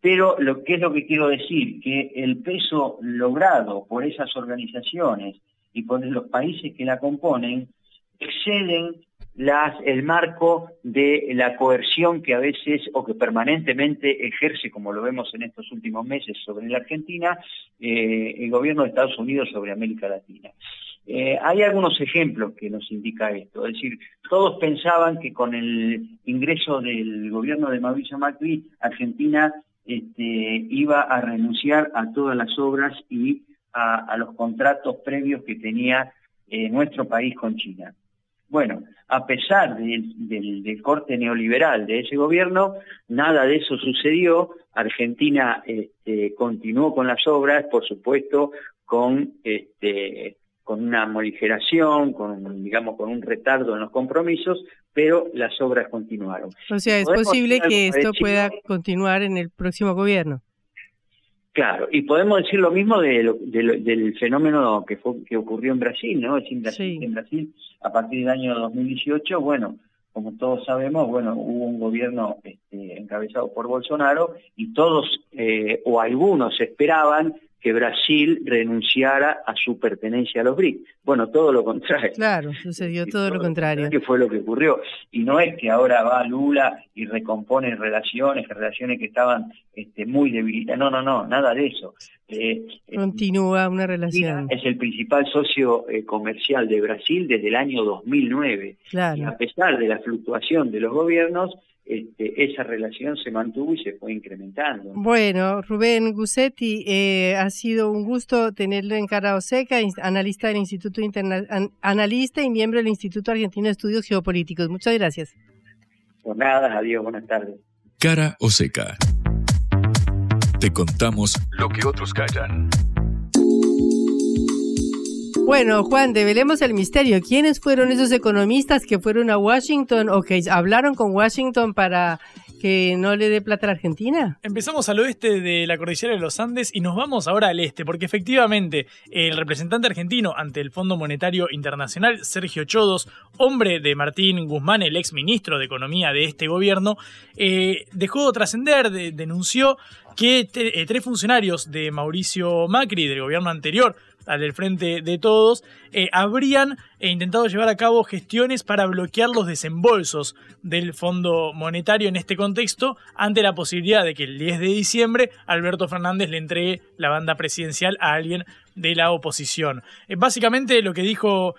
pero lo que es lo que quiero decir, que el peso logrado por esas organizaciones y por los países que la componen exceden el marco de la coerción que a veces o que permanentemente ejerce, como lo vemos en estos últimos meses sobre la Argentina, eh, el gobierno de Estados Unidos sobre América Latina. Eh, hay algunos ejemplos que nos indica esto, es decir, todos pensaban que con el ingreso del gobierno de Mauricio Macri, Argentina este, iba a renunciar a todas las obras y a, los contratos previos que tenía eh, nuestro país con China. Bueno, a pesar del, corte neoliberal de ese gobierno, nada de eso sucedió. Argentina este, continuó con las obras, por supuesto, con este, con una moligeración, con, digamos, con un retardo en los compromisos, pero las obras continuaron. O sea, es posible que esto pueda continuar en el próximo gobierno. Claro, y podemos decir lo mismo de del fenómeno que, fue, que ocurrió en Brasil, ¿no? En Brasil, en Brasil, a partir del año 2018, bueno, como todos sabemos, bueno, hubo un gobierno este, encabezado por Bolsonaro y todos o o algunos esperaban que Brasil renunciara a su pertenencia a los BRICS. Bueno, todo lo contrario. Claro, sucedió todo, lo contrario. Que fue lo que ocurrió. Y no es que ahora va Lula y recompone relaciones, relaciones que estaban este, muy debilitadas. No, no, no, nada de eso. Eh, eh, Continúa una relación. Es el principal socio eh, comercial de Brasil desde el año 2009. Claro. Y a pesar de la fluctuación de los gobiernos, este, esa relación se mantuvo y se fue incrementando. Bueno, Rubén Gussetti, eh, ha sido un gusto tenerlo en Cara Oseca, analista del Instituto Interna analista y miembro del Instituto Argentino de Estudios Geopolíticos. Muchas gracias. Por nada, adiós, buenas tardes. Cara Oseca. Te contamos lo que otros callan. Bueno, Juan, develemos el misterio. ¿Quiénes fueron esos economistas que fueron a Washington o que hablaron con Washington para que no le dé plata a la Argentina? Empezamos al oeste de la cordillera de los Andes y nos vamos ahora al este, porque efectivamente el representante argentino ante el Fondo Monetario Internacional, Sergio Chodos, hombre de Martín Guzmán, el ex ministro de Economía de este gobierno, eh, dejó trascender, denunció que eh, tres funcionarios de Mauricio Macri, del gobierno anterior, al del frente de todos, eh, habrían eh, intentado llevar a cabo gestiones para bloquear los desembolsos del Fondo Monetario en este contexto, ante la posibilidad de que el 10 de diciembre Alberto Fernández le entregue la banda presidencial a alguien de la oposición. Eh, básicamente lo que dijo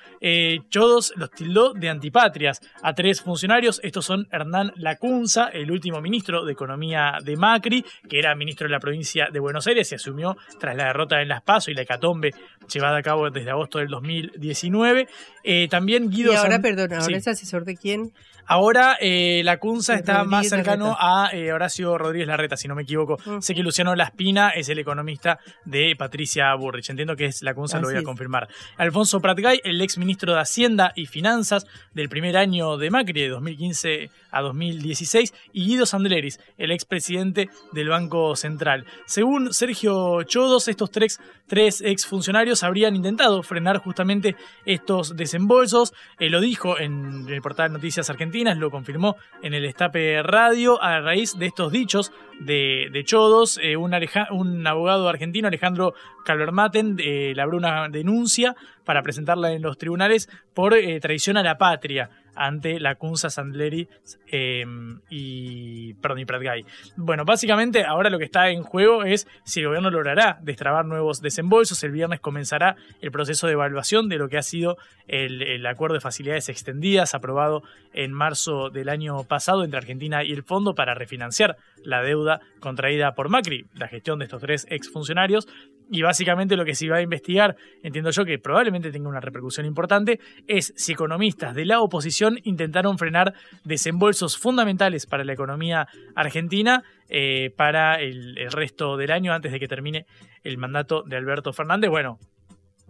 Chodos los tildó de antipatrias a tres funcionarios. Estos son Hernán Lacunza, el último ministro de Economía de Macri, que era ministro de la provincia de Buenos Aires y asumió tras la derrota en Las Paso y la hecatombe llevada a cabo desde agosto del 2019. Eh, también Guido... Y ahora, perdón, ¿ahora es asesor de quién? Ahora eh, la Cunza está más cercano a eh, Horacio Rodríguez Larreta, si no me equivoco. Mm. Sé que Luciano Laspina es el economista de Patricia Burrich. Entiendo que es la Cunza, lo voy a confirmar. Alfonso Pratgay, el ex ministro de Hacienda y Finanzas del primer año de Macri, de 2015 a 2016. Y Guido Sandleris, el ex presidente del Banco Central. Según Sergio Chodos, estos tres, tres ex funcionarios habrían intentado frenar justamente estos desembolsos. Eh, lo dijo en el portal Noticias Argentinas lo confirmó en el Estape Radio a raíz de estos dichos de, Chodos. Eh, un, un, abogado argentino, Alejandro Calvermaten, eh, labró una denuncia para presentarla en los tribunales por eh, traición a la patria ante la Kunza Sandleri eh, y, perdón, y Prat Guy. Bueno, básicamente ahora lo que está en juego es si el gobierno logrará destrabar nuevos desembolsos. El viernes comenzará el proceso de evaluación de lo que ha sido el acuerdo de facilidades extendidas aprobado en marzo del año pasado entre Argentina y el fondo para refinanciar la deuda contraída por Macri, la gestión de estos tres exfuncionarios. Y básicamente lo que se va a investigar, entiendo yo que probablemente tenga una repercusión importante, es si economistas de la oposición intentaron frenar desembolsos fundamentales para la economía argentina eh, para el, el resto del año antes de que termine el mandato de Alberto Fernández. Bueno,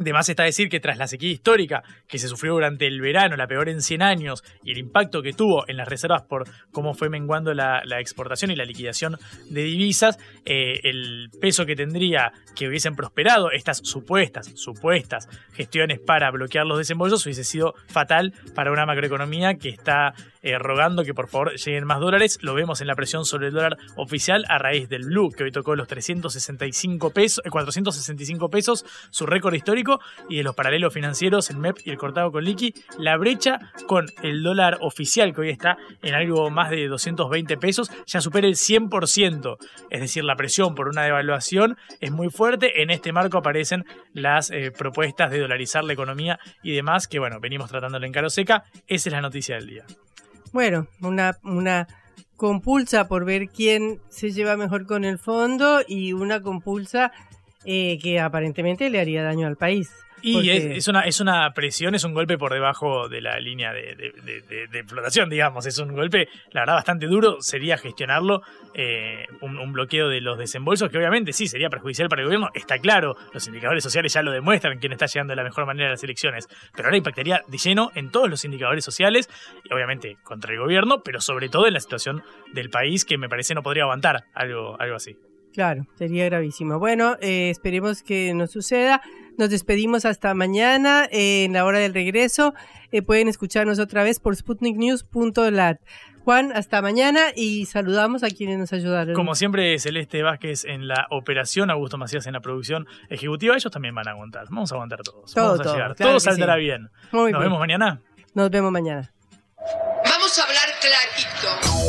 de más está decir que tras la sequía histórica que se sufrió durante el verano, la peor en 100 años, y el impacto que tuvo en las reservas por cómo fue menguando la, exportación y la liquidación de divisas, eh, el peso que tendría que hubiesen prosperado estas supuestas, supuestas gestiones para bloquear los desembolsos hubiese sido fatal para una macroeconomía que está eh, rogando que por favor lleguen más dólares. Lo vemos en la presión sobre el dólar oficial a raíz del blue, que hoy tocó los 365 pesos, 465 pesos, su récord histórico, y de los paralelos financieros, el MEP y el cortado con liqui, la brecha con el dólar oficial, que hoy está en algo más de 220 pesos, ya supera el 100%. Es decir, la presión por una devaluación es muy fuerte. En este marco aparecen las eh, propuestas de dolarizar la economía y demás, que bueno, venimos tratándolo en caro seca. Esa es la noticia del día. Bueno, una, una compulsa por ver quién se lleva mejor con el fondo y una compulsa eh, que aparentemente le haría daño al país. Y Porque- es, es una, es una presión, es un golpe por debajo de la línea de, de- de- de- de flotación, digamos. Es un golpe, la verdad, bastante duro. Sería gestionarlo, eh, un, un bloqueo de los desembolsos, que obviamente sí sería perjudicial para el gobierno. Está claro, los indicadores sociales ya lo demuestran, quién está llegando de la mejor manera a las elecciones. Pero ahora impactaría de lleno en todos los indicadores sociales, y obviamente contra el gobierno, pero sobre todo en la situación del país, que me parece no podría aguantar algo, algo así. Claro, sería gravísimo. Bueno, eh, esperemos que no suceda. Nos despedimos hasta mañana eh, en la hora del regreso. Eh, pueden escucharnos otra vez por sputniknews.lat. Juan, hasta mañana y saludamos a quienes nos ayudaron. Como siempre, Celeste Vázquez en la operación, Augusto Macías en la producción ejecutiva, ellos también van a aguantar. Vamos a aguantar todos. Todo, Vamos a todo, llegar. claro todo saldrá sí. bien. Muy Nos bien. vemos mañana. Nos vemos mañana. Vamos a hablar clarito.